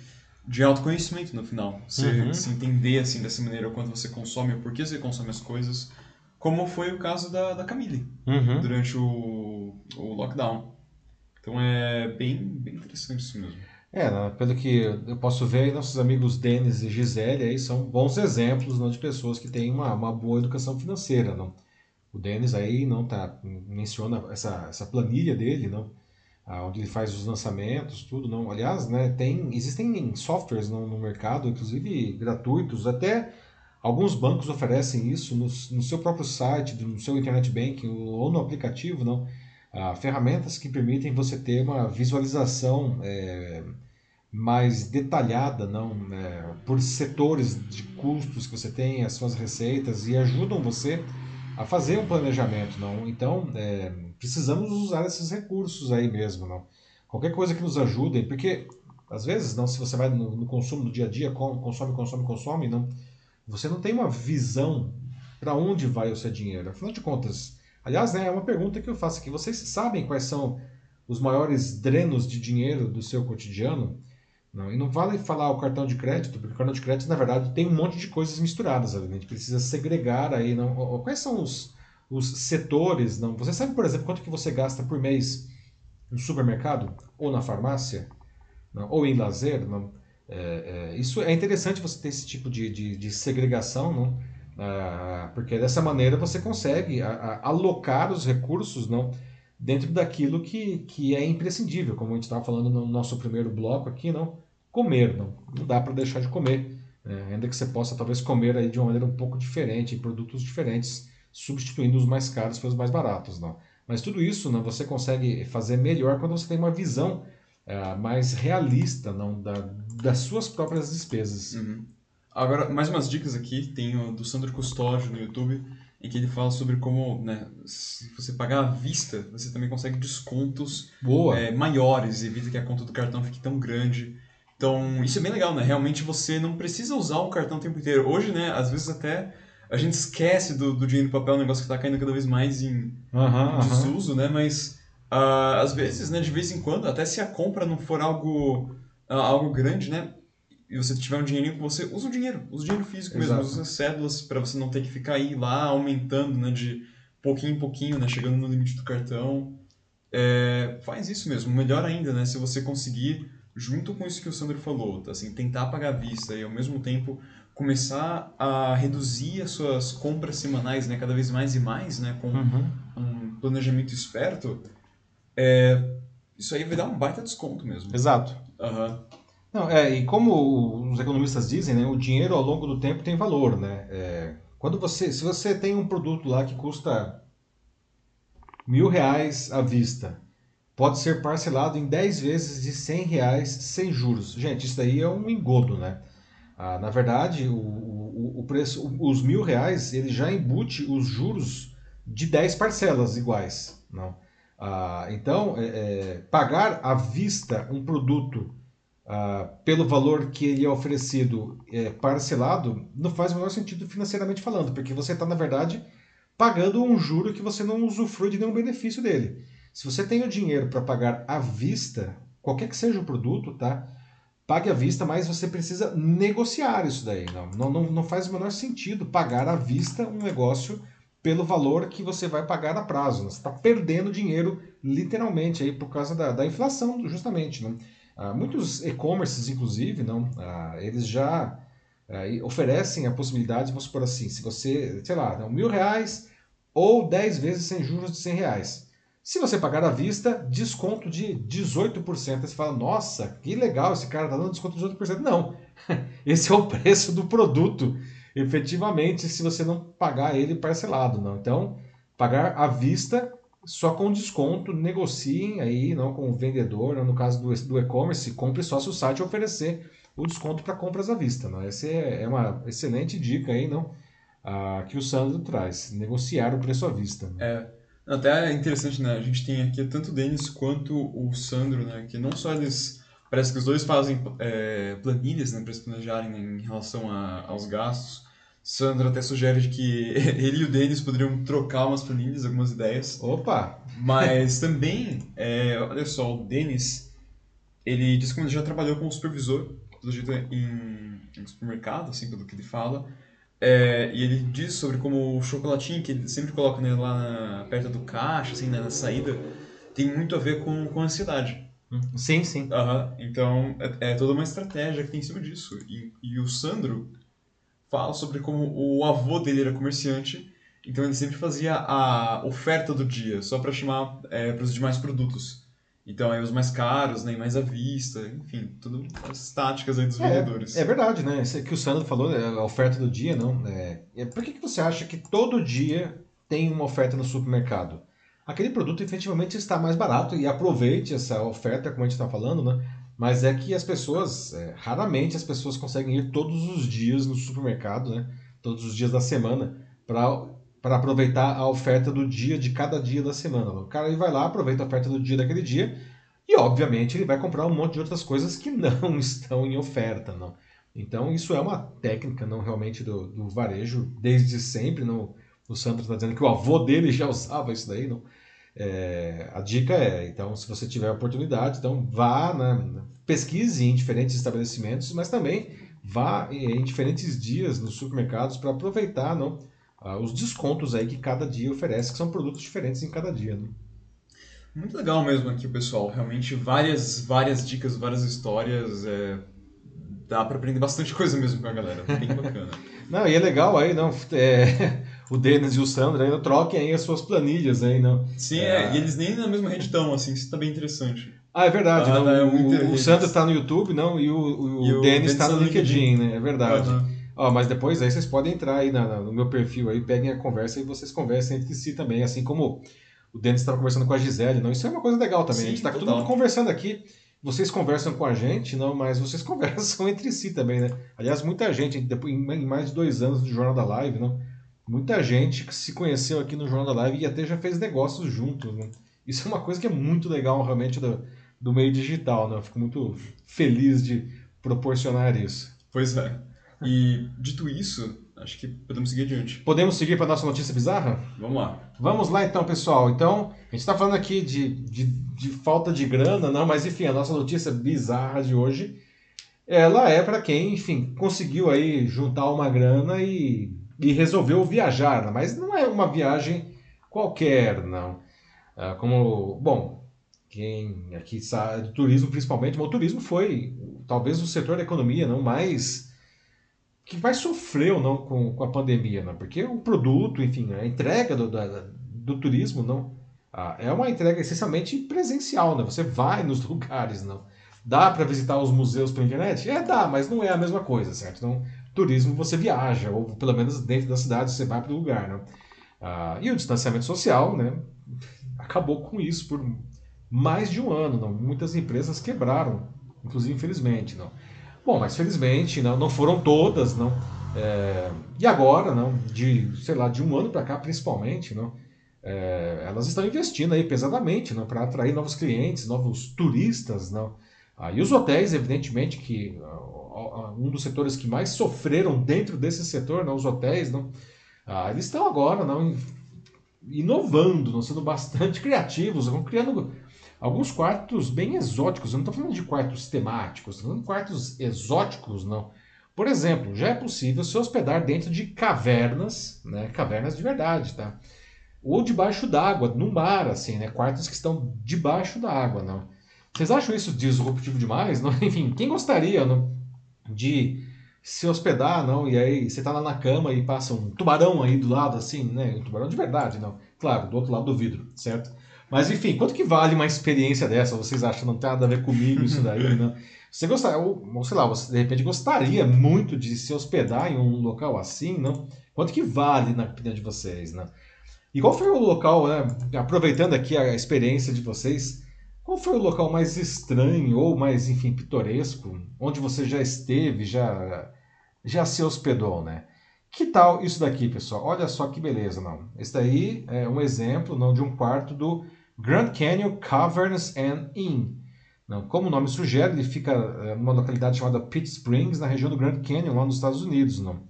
B: de autoconhecimento no final. Você uhum. se entender assim dessa maneira o quanto você consome, o porquê você consome as coisas, como foi o caso da, da Camille uhum. durante o, o lockdown. Então é bem, bem interessante isso mesmo.
A: É, né, pelo que eu posso ver, nossos amigos Denis e Gisele aí são bons exemplos não, de pessoas que têm uma, uma boa educação financeira. Não? O Denis aí não tá, menciona essa, essa planilha dele, não? onde ele faz os lançamentos, tudo. não. Aliás, né, tem, existem softwares no, no mercado, inclusive gratuitos, até Alguns bancos oferecem isso no, no seu próprio site, no seu internet banking ou no aplicativo, não? Ah, ferramentas que permitem você ter uma visualização é, mais detalhada, não, é, por setores de custos que você tem, as suas receitas e ajudam você a fazer um planejamento, não? Então, é, precisamos usar esses recursos aí mesmo, não? Qualquer coisa que nos ajude, porque às vezes, não, se você vai no, no consumo do dia a dia, consome, consome, consome, não? Você não tem uma visão para onde vai o seu dinheiro. Afinal de contas, Aliás, né, é uma pergunta que eu faço aqui. Vocês sabem quais são os maiores drenos de dinheiro do seu cotidiano? Não, e não vale falar o cartão de crédito, porque o cartão de crédito, na verdade, tem um monte de coisas misturadas. Né? A gente precisa segregar aí. Não, quais são os, os setores? Não? Você sabe, por exemplo, quanto que você gasta por mês no supermercado ou na farmácia? Não? Ou em lazer? Não? É, é, isso é interessante você ter esse tipo de, de, de segregação, não? Ah, porque dessa maneira você consegue a, a, alocar os recursos não dentro daquilo que, que é imprescindível, como a gente estava falando no nosso primeiro bloco aqui, não comer, não, não dá para deixar de comer, né? ainda que você possa talvez comer aí de uma maneira um pouco diferente, em produtos diferentes, substituindo os mais caros pelos mais baratos, não. Mas tudo isso não, você consegue fazer melhor quando você tem uma visão é, mais realista não, da, das suas próprias despesas.
B: Uhum. Agora, mais umas dicas aqui, tem o do Sandro Custódio no YouTube, em que ele fala sobre como, né, se você pagar à vista, você também consegue descontos é, maiores, evita que a conta do cartão fique tão grande. Então, isso é bem legal, né? Realmente você não precisa usar o cartão o tempo inteiro. Hoje, né, às vezes até a gente esquece do, do dinheiro em papel, um negócio que está caindo cada vez mais em,
A: uhum,
B: em desuso, uhum. né? Mas, uh, às vezes, né, de vez em quando, até se a compra não for algo, uh, algo grande, né? e você tiver um dinheirinho com você, usa o dinheiro, usa o dinheiro físico Exato. mesmo, usa as cédulas para você não ter que ficar aí lá aumentando, né, de pouquinho em pouquinho, né, chegando no limite do cartão. É, faz isso mesmo, melhor ainda, né, se você conseguir, junto com isso que o Sandro falou, tá, assim, tentar pagar à vista e ao mesmo tempo começar a reduzir as suas compras semanais, né, cada vez mais e mais, né, com uhum. um planejamento esperto, é, isso aí vai dar um baita desconto mesmo.
A: Exato.
B: Uhum.
A: Não, é, e como os economistas dizem, né, o dinheiro ao longo do tempo tem valor, né? É, quando você, se você tem um produto lá que custa mil reais à vista, pode ser parcelado em 10 vezes de 100 reais sem juros. Gente, isso daí é um engodo, né? Ah, na verdade, o, o, o preço, os mil reais, ele já embute os juros de 10 parcelas iguais, não? Ah, então, é, é, pagar à vista um produto Uh, pelo valor que ele é oferecido é, parcelado, não faz o menor sentido financeiramente falando, porque você está, na verdade, pagando um juro que você não usufrui de nenhum benefício dele. Se você tem o dinheiro para pagar à vista, qualquer que seja o produto, tá? Pague à vista, mas você precisa negociar isso daí. Não, não, não faz o menor sentido pagar à vista um negócio pelo valor que você vai pagar a prazo. Né? Você está perdendo dinheiro, literalmente, aí, por causa da, da inflação, justamente. Né? Ah, muitos e-commerces, inclusive, não, ah, eles já ah, oferecem a possibilidade, vamos supor assim, se você, sei lá, não, mil reais ou 10 vezes sem juros de 100 reais. Se você pagar à vista, desconto de 18%. Aí você fala, nossa, que legal, esse cara está dando desconto de 18%. Não, esse é o preço do produto, efetivamente, se você não pagar ele parcelado. Não. Então, pagar à vista só com desconto, negociem aí não com o vendedor, não, no caso do, e-commerce, compre só se o site oferecer o desconto para compras à vista. Não? Essa é, é uma excelente dica aí, não? Ah, que o Sandro traz, negociar o preço à vista. Né?
B: É, até é interessante, né? A gente tem aqui tanto o Denis quanto o Sandro, né? Que não só eles, parece que os dois fazem é, planilhas, né? Para se planejarem em relação a, aos gastos, Sandro até sugere que ele e o Denis poderiam trocar umas planilhas, algumas ideias.
A: Opa!
B: Mas também, é, olha só, o Denis, ele diz que ele já trabalhou como supervisor, do jeito em, em supermercado, assim, pelo que ele fala. É, e ele diz sobre como o chocolatinho que ele sempre coloca né, lá na, perto do caixa, assim, né, na saída, tem muito a ver com, com ansiedade.
A: Sim, sim.
B: Uhum. Então, é, é, toda uma estratégia que tem em cima disso. E, e o Sandro, fala sobre como o avô dele era comerciante, então ele sempre fazia a oferta do dia, só para chamar é, para os demais produtos. Então aí os mais caros, nem né, mais à vista, enfim, tudo as táticas aí dos
A: é,
B: vendedores.
A: É verdade, né? Isso que o Sandro falou, né, a oferta do dia, não. É, é, por que, que você acha que todo dia tem uma oferta no supermercado? Aquele produto efetivamente está mais barato e aproveite essa oferta, como a gente está falando, né? Mas é que as pessoas, é, raramente as pessoas conseguem ir todos os dias no supermercado, né? Todos os dias da semana, para aproveitar a oferta do dia de cada dia da semana. O cara vai lá, aproveita a oferta do dia daquele dia e, obviamente, ele vai comprar um monte de outras coisas que não estão em oferta, não. Então, isso é uma técnica, não realmente do, do varejo, desde sempre, não, o Sandro está dizendo que o avô dele já usava isso daí, não? É, a dica é, então, se você tiver oportunidade, então vá, né, pesquise em diferentes estabelecimentos, mas também vá em diferentes dias nos supermercados para aproveitar não, ah, os descontos aí que cada dia oferece, que são produtos diferentes em cada dia. Né?
B: Muito legal mesmo aqui, pessoal. Realmente várias, várias dicas, várias histórias. É... Dá para aprender bastante coisa mesmo com a galera. Bem bacana.
A: não, e é legal aí, não. É... o Denis e o Sandro ainda troquem aí as suas planilhas aí, não.
B: Sim, é... é. E eles nem na mesma rede estão, assim, isso tá bem interessante.
A: Ah, é verdade. Ah, não, é o, o Sandro está no YouTube, não, e o, o, e o Denis está no LinkedIn, LinkedIn, né? É verdade. Uhum. Ó, mas depois aí vocês podem entrar aí na, no meu perfil aí, peguem a conversa e vocês conversem entre si também, assim como o Denis estava conversando com a Gisele, não? Isso é uma coisa legal também. Sim, a gente está todo mundo conversando aqui. Vocês conversam com a gente, não, mas vocês conversam entre si também, né? Aliás, muita gente, depois, em mais de dois anos do Jornal da Live, não? Muita gente que se conheceu aqui no Jornal da Live e até já fez negócios juntos, né? Isso é uma coisa que é muito legal, realmente, do, do meio digital, né? Eu fico muito feliz de proporcionar isso.
B: Pois é. E dito isso, acho que podemos seguir adiante.
A: Podemos seguir para a nossa notícia bizarra?
B: Vamos lá.
A: Vamos lá então, pessoal. Então, a gente está falando aqui de, de, de, falta de grana, não, mas enfim, a nossa notícia bizarra de hoje, ela é para quem, enfim, conseguiu aí juntar uma grana e, e resolveu viajar, mas não é uma viagem qualquer, não. Ah, como, bom, quem aqui sabe do turismo principalmente, o turismo foi talvez o setor da economia não mais que mais sofreu não com, com a pandemia, não? porque o produto, enfim, a entrega do, da, do turismo não ah, é uma entrega essencialmente presencial, né? Você vai nos lugares, não? Dá para visitar os museus pela internet? É, dá, mas não é a mesma coisa, certo? Então, turismo você viaja, ou pelo menos dentro da cidade você vai para o lugar, não? Ah, e o distanciamento social, né? Acabou com isso por mais de um ano, não? Muitas empresas quebraram, inclusive infelizmente, não? Bom, mas felizmente não, não foram todas, não. É, e agora, não, de sei lá, de um ano para cá, principalmente, não, é, elas estão investindo aí pesadamente, não, para atrair novos clientes, novos turistas, não. Ah, e os hotéis, evidentemente, que um dos setores que mais sofreram dentro desse setor, não, os hotéis, não, ah, eles estão agora, não, inovando, não sendo bastante criativos, vão criando alguns quartos bem exóticos. Eu não estou falando de quartos temáticos, estou falando de quartos exóticos, não. Por exemplo, já é possível se hospedar dentro de cavernas, né? Cavernas de verdade, tá? Ou debaixo d'água, no mar, assim, né? Quartos que estão debaixo da água, não. Vocês acham isso disruptivo demais? Não? Enfim, quem gostaria não, de se hospedar, não? E aí você tá lá na cama e passa um tubarão aí do lado, assim, né? Um tubarão de verdade, não. Claro, do outro lado do vidro, certo? Mas enfim, quanto que vale uma experiência dessa? Vocês acham que não tem nada a ver comigo isso daí, né? Você gostaria, ou, sei lá, você de repente gostaria muito de se hospedar em um local assim, não? Quanto que vale na opinião de vocês, né? E qual foi o local, né? Aproveitando aqui a experiência de vocês, qual foi o local mais estranho ou mais, enfim, pitoresco, onde você já esteve, já, já se hospedou, né? Que tal isso daqui, pessoal? Olha só que beleza, não? Esse daí é um exemplo, não, de um quarto do Grand Canyon Caverns and Inn. Não, como o nome sugere, ele fica eh, numa localidade chamada Pitt Springs, na região do Grand Canyon, lá nos Estados Unidos. Não.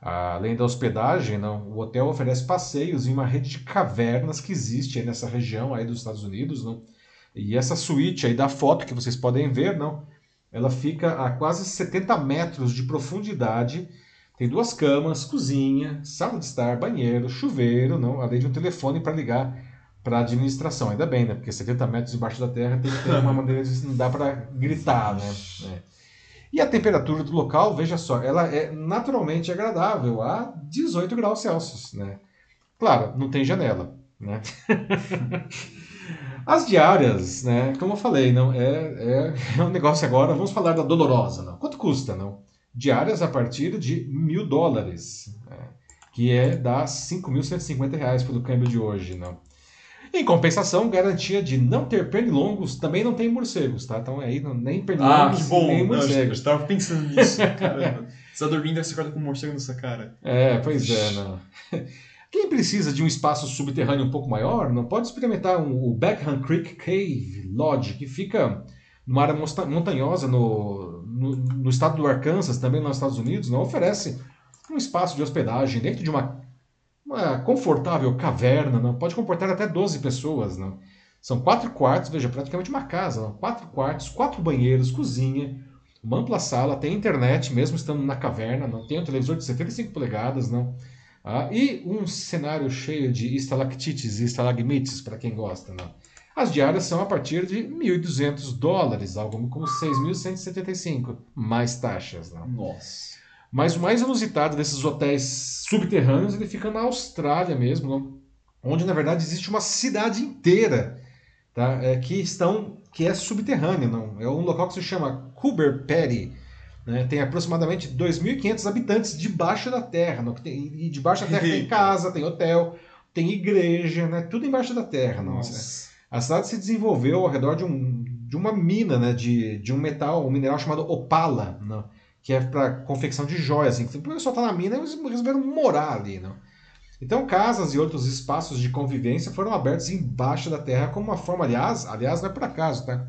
A: Além da hospedagem, não, o hotel oferece passeios em uma rede de cavernas que existe nessa região aí dos Estados Unidos. Não. E essa suíte aí da foto que vocês podem ver, não, ela fica a quase 70 metros de profundidade. Tem duas camas, cozinha, sala de estar, banheiro, chuveiro, não, além de um telefone para ligar para a administração. Ainda bem, né? Porque 70 metros embaixo da terra tem que ter uma maneira de não dá para gritar, né? É. E a temperatura do local, veja só, ela é naturalmente agradável a 18 graus Celsius, né? Claro, não tem janela, né? As diárias, né? Como eu falei, não é, é, é um negócio agora. Vamos falar da dolorosa, não? Quanto custa, não? Diárias a partir de mil dólares, né? que é dá 5.150 reais pelo câmbio de hoje, não? Em compensação, garantia de não ter pernilongos, também não tem morcegos, tá? Então aí nem pernilongos
B: ah, que bom. nem morcegos. Não, eu estava pensando nisso, caramba. Você tá dormindo e você acorda com um morcego na sua cara.
A: É, pois é, não. Quem precisa de um espaço subterrâneo um pouco maior, não pode experimentar um, o Beckham Creek Cave Lodge, que fica numa área montanhosa no, no, no estado do Arkansas, também nos Estados Unidos, não oferece um espaço de hospedagem dentro de uma uma confortável caverna, não? pode comportar até 12 pessoas. Não? São quatro quartos, veja, praticamente uma casa. Não? Quatro quartos, quatro banheiros, cozinha, uma ampla sala, tem internet, mesmo estando na caverna, não tem um televisor de 75 polegadas, não. Ah, e um cenário cheio de estalactites e estalagmites, para quem gosta, não. As diárias são a partir de 1.200 dólares, algo como 6.175, mais taxas. Não?
B: Nossa.
A: Mas o mais inusitado desses hotéis subterrâneos, ele fica na Austrália mesmo, não? onde na verdade existe uma cidade inteira tá? É, que estão que é subterrânea, não? É um local que se chama Coober Pedy, né? Tem aproximadamente 2.500 habitantes debaixo da terra, não? e debaixo da terra tem casa, tem hotel, tem igreja, né? Tudo embaixo da terra, não? Nossa. A cidade se desenvolveu ao redor de, um, de uma mina, né? De, de um metal, um mineral chamado opala, não? que é para confecção de joias. Assim. O pessoal está na mina e eles resolveram morar ali, não? Então, casas e outros espaços de convivência foram abertos embaixo da terra como uma forma, aliás, aliás, não é por acaso, tá?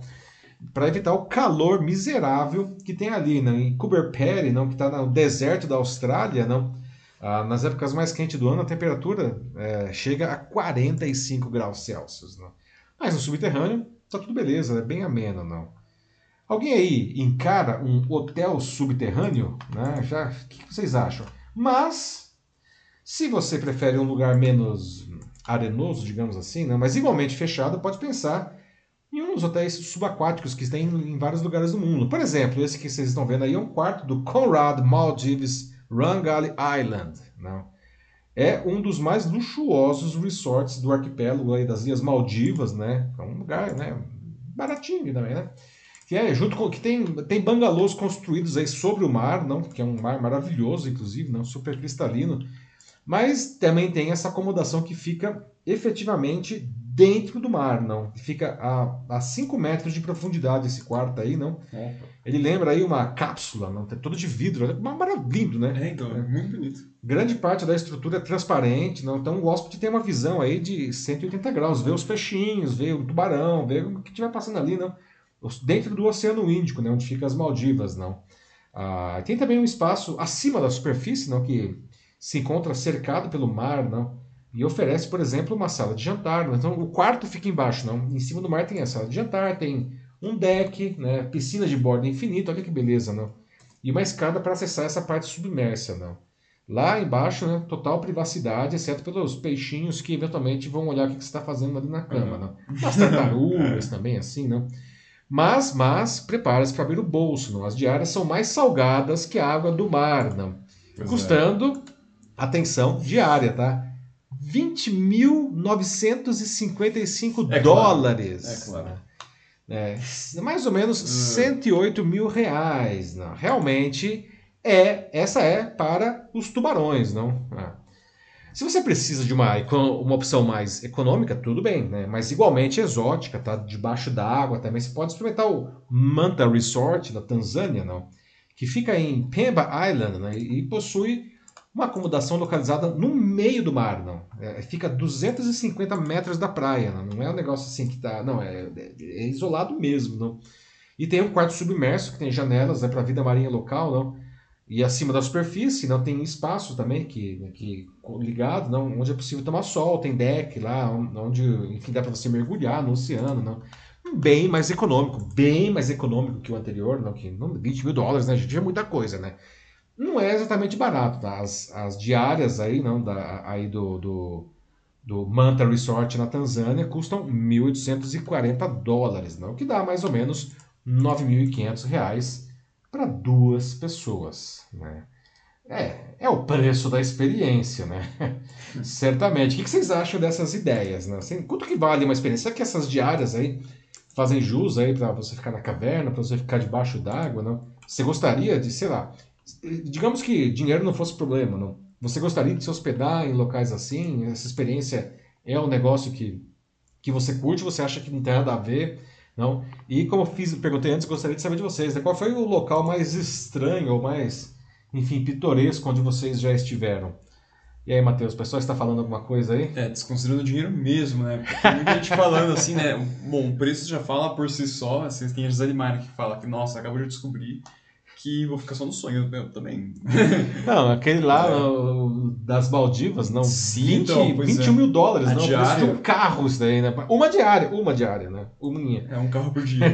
A: Para evitar o calor miserável que tem ali, né? em Cooper Pedy, não, que está no deserto da Austrália, não. Ah, nas épocas mais quentes do ano, a temperatura é, chega a 45 graus Celsius. Não? Mas no subterrâneo, tá tudo beleza, é bem ameno, não. Alguém aí encara um hotel subterrâneo? Né? Já, o que vocês acham? Mas se você prefere um lugar menos arenoso, digamos assim, né, mas igualmente fechado, pode pensar em um dos hotéis subaquáticos que tem em vários lugares do mundo. Por exemplo, esse que vocês estão vendo aí é um quarto do Conrad Maldives Rangali Island. Não? É um dos mais luxuosos resorts do arquipélago aí das Ilhas Maldivas, né? É um lugar, né? Baratinho também, né? Que é junto com que tem tem bangalôs construídos aí sobre o mar, não? Que é um mar maravilhoso, inclusive, não? Super cristalino mas também tem essa acomodação que fica efetivamente dentro do mar, não. Fica a, a 5 metros de profundidade esse quarto aí, não. É. Ele lembra aí uma cápsula, não, todo de vidro, é maravilhoso, né?
B: É, então, é muito bonito.
A: Grande parte da estrutura é transparente, não. Então o hóspede tem uma visão aí de 180 graus, vê os peixinhos, vê o tubarão, vê o que estiver passando ali, não. Dentro do Oceano Índico, né, onde fica as Maldivas, não. Ah, tem também um espaço acima da superfície, não, que se encontra cercado pelo mar, não? E oferece, por exemplo, uma sala de jantar. Então, o quarto fica embaixo, não? Em cima do mar tem a sala de jantar, tem um deck, né? Piscina de borda infinita, olha que beleza, não? E uma escada para acessar essa parte submersa, não? Lá embaixo, né, total privacidade, exceto pelos peixinhos que eventualmente vão olhar o que você está fazendo ali na cama, uhum. não? As tartarugas também, assim, não? Mas, mas, prepare-se para abrir o bolso, não? As diárias são mais salgadas que a água do mar, não? Pois é. Custando é atenção, diária, tá? 20.955 é dólares.
B: Claro. É claro.
A: É, mais ou menos 108 mil reais. Não. Realmente, é essa é para os tubarões, não? Ah. Se você precisa de uma, uma opção mais econômica, tudo bem, né? mas igualmente exótica, tá debaixo d'água também. Você pode experimentar o Manta Resort na Tanzânia, não? que fica em Pemba Island né? e possui uma acomodação localizada no meio do mar, não. É, fica a 250 metros da praia, não, não é um negócio assim que tá. Não, é, é, isolado mesmo, não. E tem um quarto submerso que tem janelas é para vida marinha local, não. E acima da superfície não tem espaço também que, que ligado, não, onde é possível tomar sol, tem deck lá, onde enfim dá para você mergulhar no oceano, não. Bem mais econômico, bem mais econômico que o anterior, não que não 20 mil dólares, né, gente, é muita coisa, né não é exatamente barato, tá? As, as diárias aí, não, da, aí do, do, do Manta Resort na Tanzânia custam 1.840 dólares, não? O que dá mais ou menos 9.500 reais para duas pessoas, né? É, é o preço da experiência, né? Certamente. O que vocês acham dessas ideias, né? Assim, quanto que vale uma experiência? Será que essas diárias aí fazem jus aí para você ficar na caverna, para você ficar debaixo d'água, não? Você gostaria de, sei lá, digamos que dinheiro não fosse problema, não. Você gostaria de se hospedar em locais assim? Essa experiência é um negócio que, que você curte, você acha que não tem nada a ver, não? E como eu fiz, perguntei antes, gostaria de saber de vocês, né? qual foi o local mais estranho ou mais, enfim, pitoresco onde vocês já estiveram? E aí, Matheus, o pessoal está falando alguma coisa aí?
B: É, desconsiderando o dinheiro mesmo, né? Porque tem muita gente falando assim, né? Bom, o preço já fala por si só, vocês têm a Gisele que fala que, nossa, acabou de descobrir que vou ficar só no sonho eu também.
A: Não, aquele lá, é. o das Maldivas, não.
B: Sim,
A: 20,
B: então, pois
A: 21
B: é.
A: mil dólares,
B: A
A: não.
B: Diária.
A: um carro isso daí, né? Uma diária, uma diária, né? Uma.
B: É um carro por dia.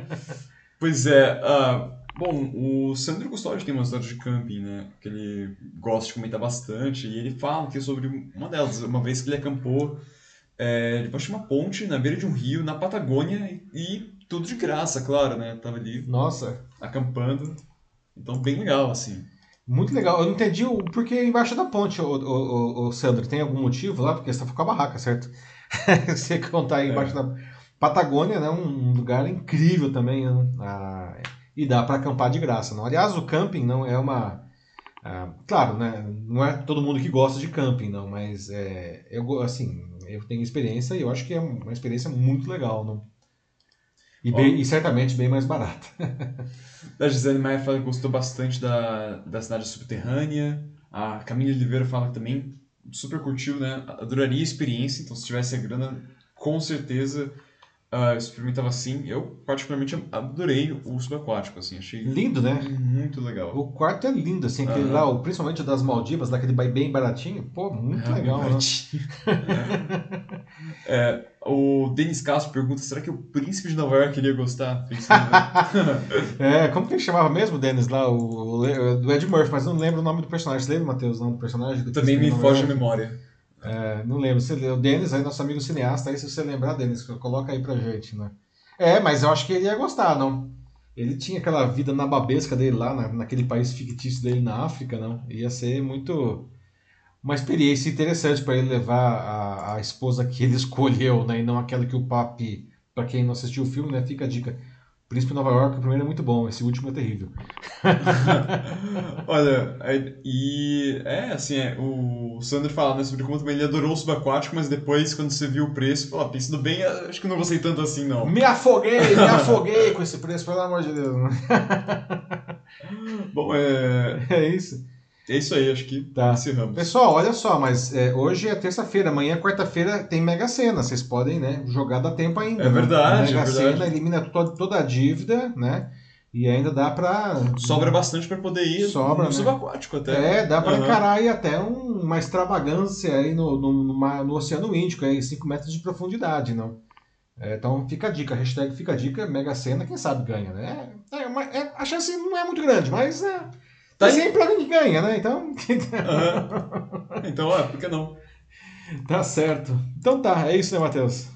B: pois é. ah, bom, o Sandro Custódio tem uma história de camping, né? Que ele gosta de comentar bastante. E ele fala que sobre uma delas. Uma vez que ele acampou é, debaixo de uma ponte, na beira de um rio, na Patagônia. E tudo de graça, claro, né? Tava ali
A: Nossa,
B: acampando. Então, bem legal, assim.
A: muito legal. Eu não entendi o porquê embaixo da ponte, o, o, o, Sandro. Tem algum motivo lá? Porque você tá com a barraca, certo? você contar aí
B: É.
A: embaixo da. Patagônia, né? Um lugar incrível também. né? Ah, e dá para acampar de graça. Não? Aliás, o camping não é uma. ah, claro, né? Não é todo mundo que gosta de camping, não, mas é, eu, assim, eu tenho experiência e eu acho que é uma experiência muito legal. Não? E, bem- e certamente bem mais barata.
B: A Gisele Maia fala que gostou bastante da, da cidade subterrânea. A Camila Oliveira fala que também super curtiu, né? Adoraria a experiência, então se tivesse a grana, com certeza eu experimentava assim. Eu, particularmente, adorei o subaquático, assim, achei
A: Lindo, né?
B: muito legal.
A: O quarto é lindo, assim, aquele
B: Aham.
A: lá, principalmente das Maldivas, daquele bem baratinho. Pô, muito
B: É,
A: legal, né?
B: baratinho. É, o Denis Castro pergunta: será que o príncipe de Nova York iria gostar?
A: É, como que ele chamava mesmo, Dennis, lá? O, o- do Ed Murphy, mas não lembro o nome do personagem. Você lembra, Matheus, o nome do personagem? Do
B: Também me foge a memória.
A: É, não lembro. Você, o Denis, aí, nosso amigo cineasta, aí se você lembrar, Denis, coloca aí pra gente, né? É, mas eu acho que ele ia gostar, não? Ele tinha aquela vida nababesca dele lá, na, naquele país fictício dele na África, não? Ia ser muito. Uma experiência interessante para ele levar a, a esposa que ele escolheu, né? E não aquela que o papi, para quem não assistiu o filme, né? Fica a dica. Príncipe Nova York, o primeiro é muito bom, esse último é terrível.
B: Olha, é- e é assim, é, o Sandro fala né, sobre como também ele adorou o subaquático, mas depois, quando você viu o preço, falou, ah, pensando bem, acho que não gostei tanto assim, não.
A: Me afoguei, me afoguei com esse preço, pelo amor de Deus.
B: Bom, é,
A: É isso.
B: É isso aí, acho que
A: Tá.
B: encerramos.
A: Pessoal, olha só, mas é, hoje é terça-feira, amanhã, quarta-feira, tem Mega Sena. Vocês podem, né, jogar dá tempo ainda.
B: É verdade,
A: né? Mega
B: é verdade.
A: Sena elimina to- toda a dívida, né? E ainda dá pra.
B: Sobra bastante para poder ir
A: Sobra,
B: no
A: né?
B: subaquático até.
A: É, dá pra
B: Aham.
A: encarar aí até um- uma extravagância aí no, no, mar- no Oceano Índico, aí 5 metros de profundidade, não? É, então fica a dica, hashtag fica a dica, Mega Sena, quem sabe ganha, né? É, é uma- é- a chance não é muito grande, mas é,
B: Tá aí.
A: sempre alguém que ganha, né? Então
B: Aham. Então, ó, por que não?
A: tá certo. Então tá, é isso, né, Matheus?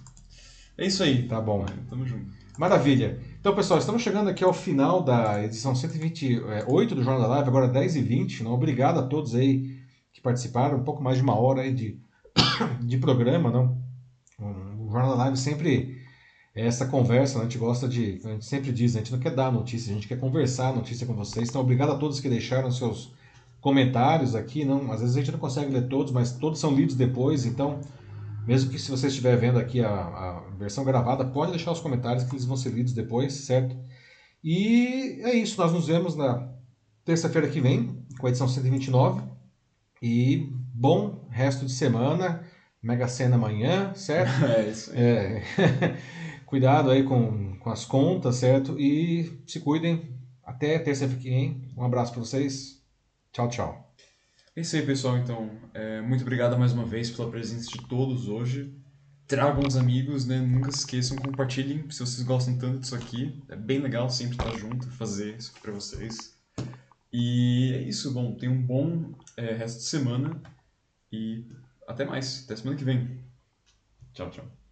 B: É isso aí.
A: Tá bom.
B: Tamo junto.
A: Maravilha. Então, pessoal, estamos chegando aqui ao final da edição 128 do Jornal da Live, agora 10h20. Não? Obrigado a todos aí que participaram, um pouco mais de uma hora aí de, de programa. Não? O Jornal da Live sempre essa conversa, né? a gente gosta de, a gente sempre diz, a gente não quer dar notícia, a gente quer conversar notícia com vocês. Então, obrigado a todos que deixaram seus comentários aqui. Não, às vezes a gente não consegue ler todos, mas todos são lidos depois, então mesmo que se você estiver vendo aqui a, a versão gravada, pode deixar os comentários que eles vão ser lidos depois, certo? E é isso, nós nos vemos na terça-feira que vem, com a edição 129. E bom resto de semana, Mega Sena amanhã, certo?
B: É isso aí.
A: É, cuidado aí com, com as contas, certo? E se cuidem. Até terça-feira que vem. Um abraço para vocês. Tchau, tchau.
B: É isso aí, pessoal. Então, é, muito obrigado mais uma vez pela presença de todos hoje. Tragam os amigos, né? Nunca se esqueçam, compartilhem se vocês gostam tanto disso aqui. É bem legal sempre estar junto, fazer isso pra vocês. E é isso, bom. Tenham um bom é, resto de semana e até mais. Até semana que vem. Tchau, tchau.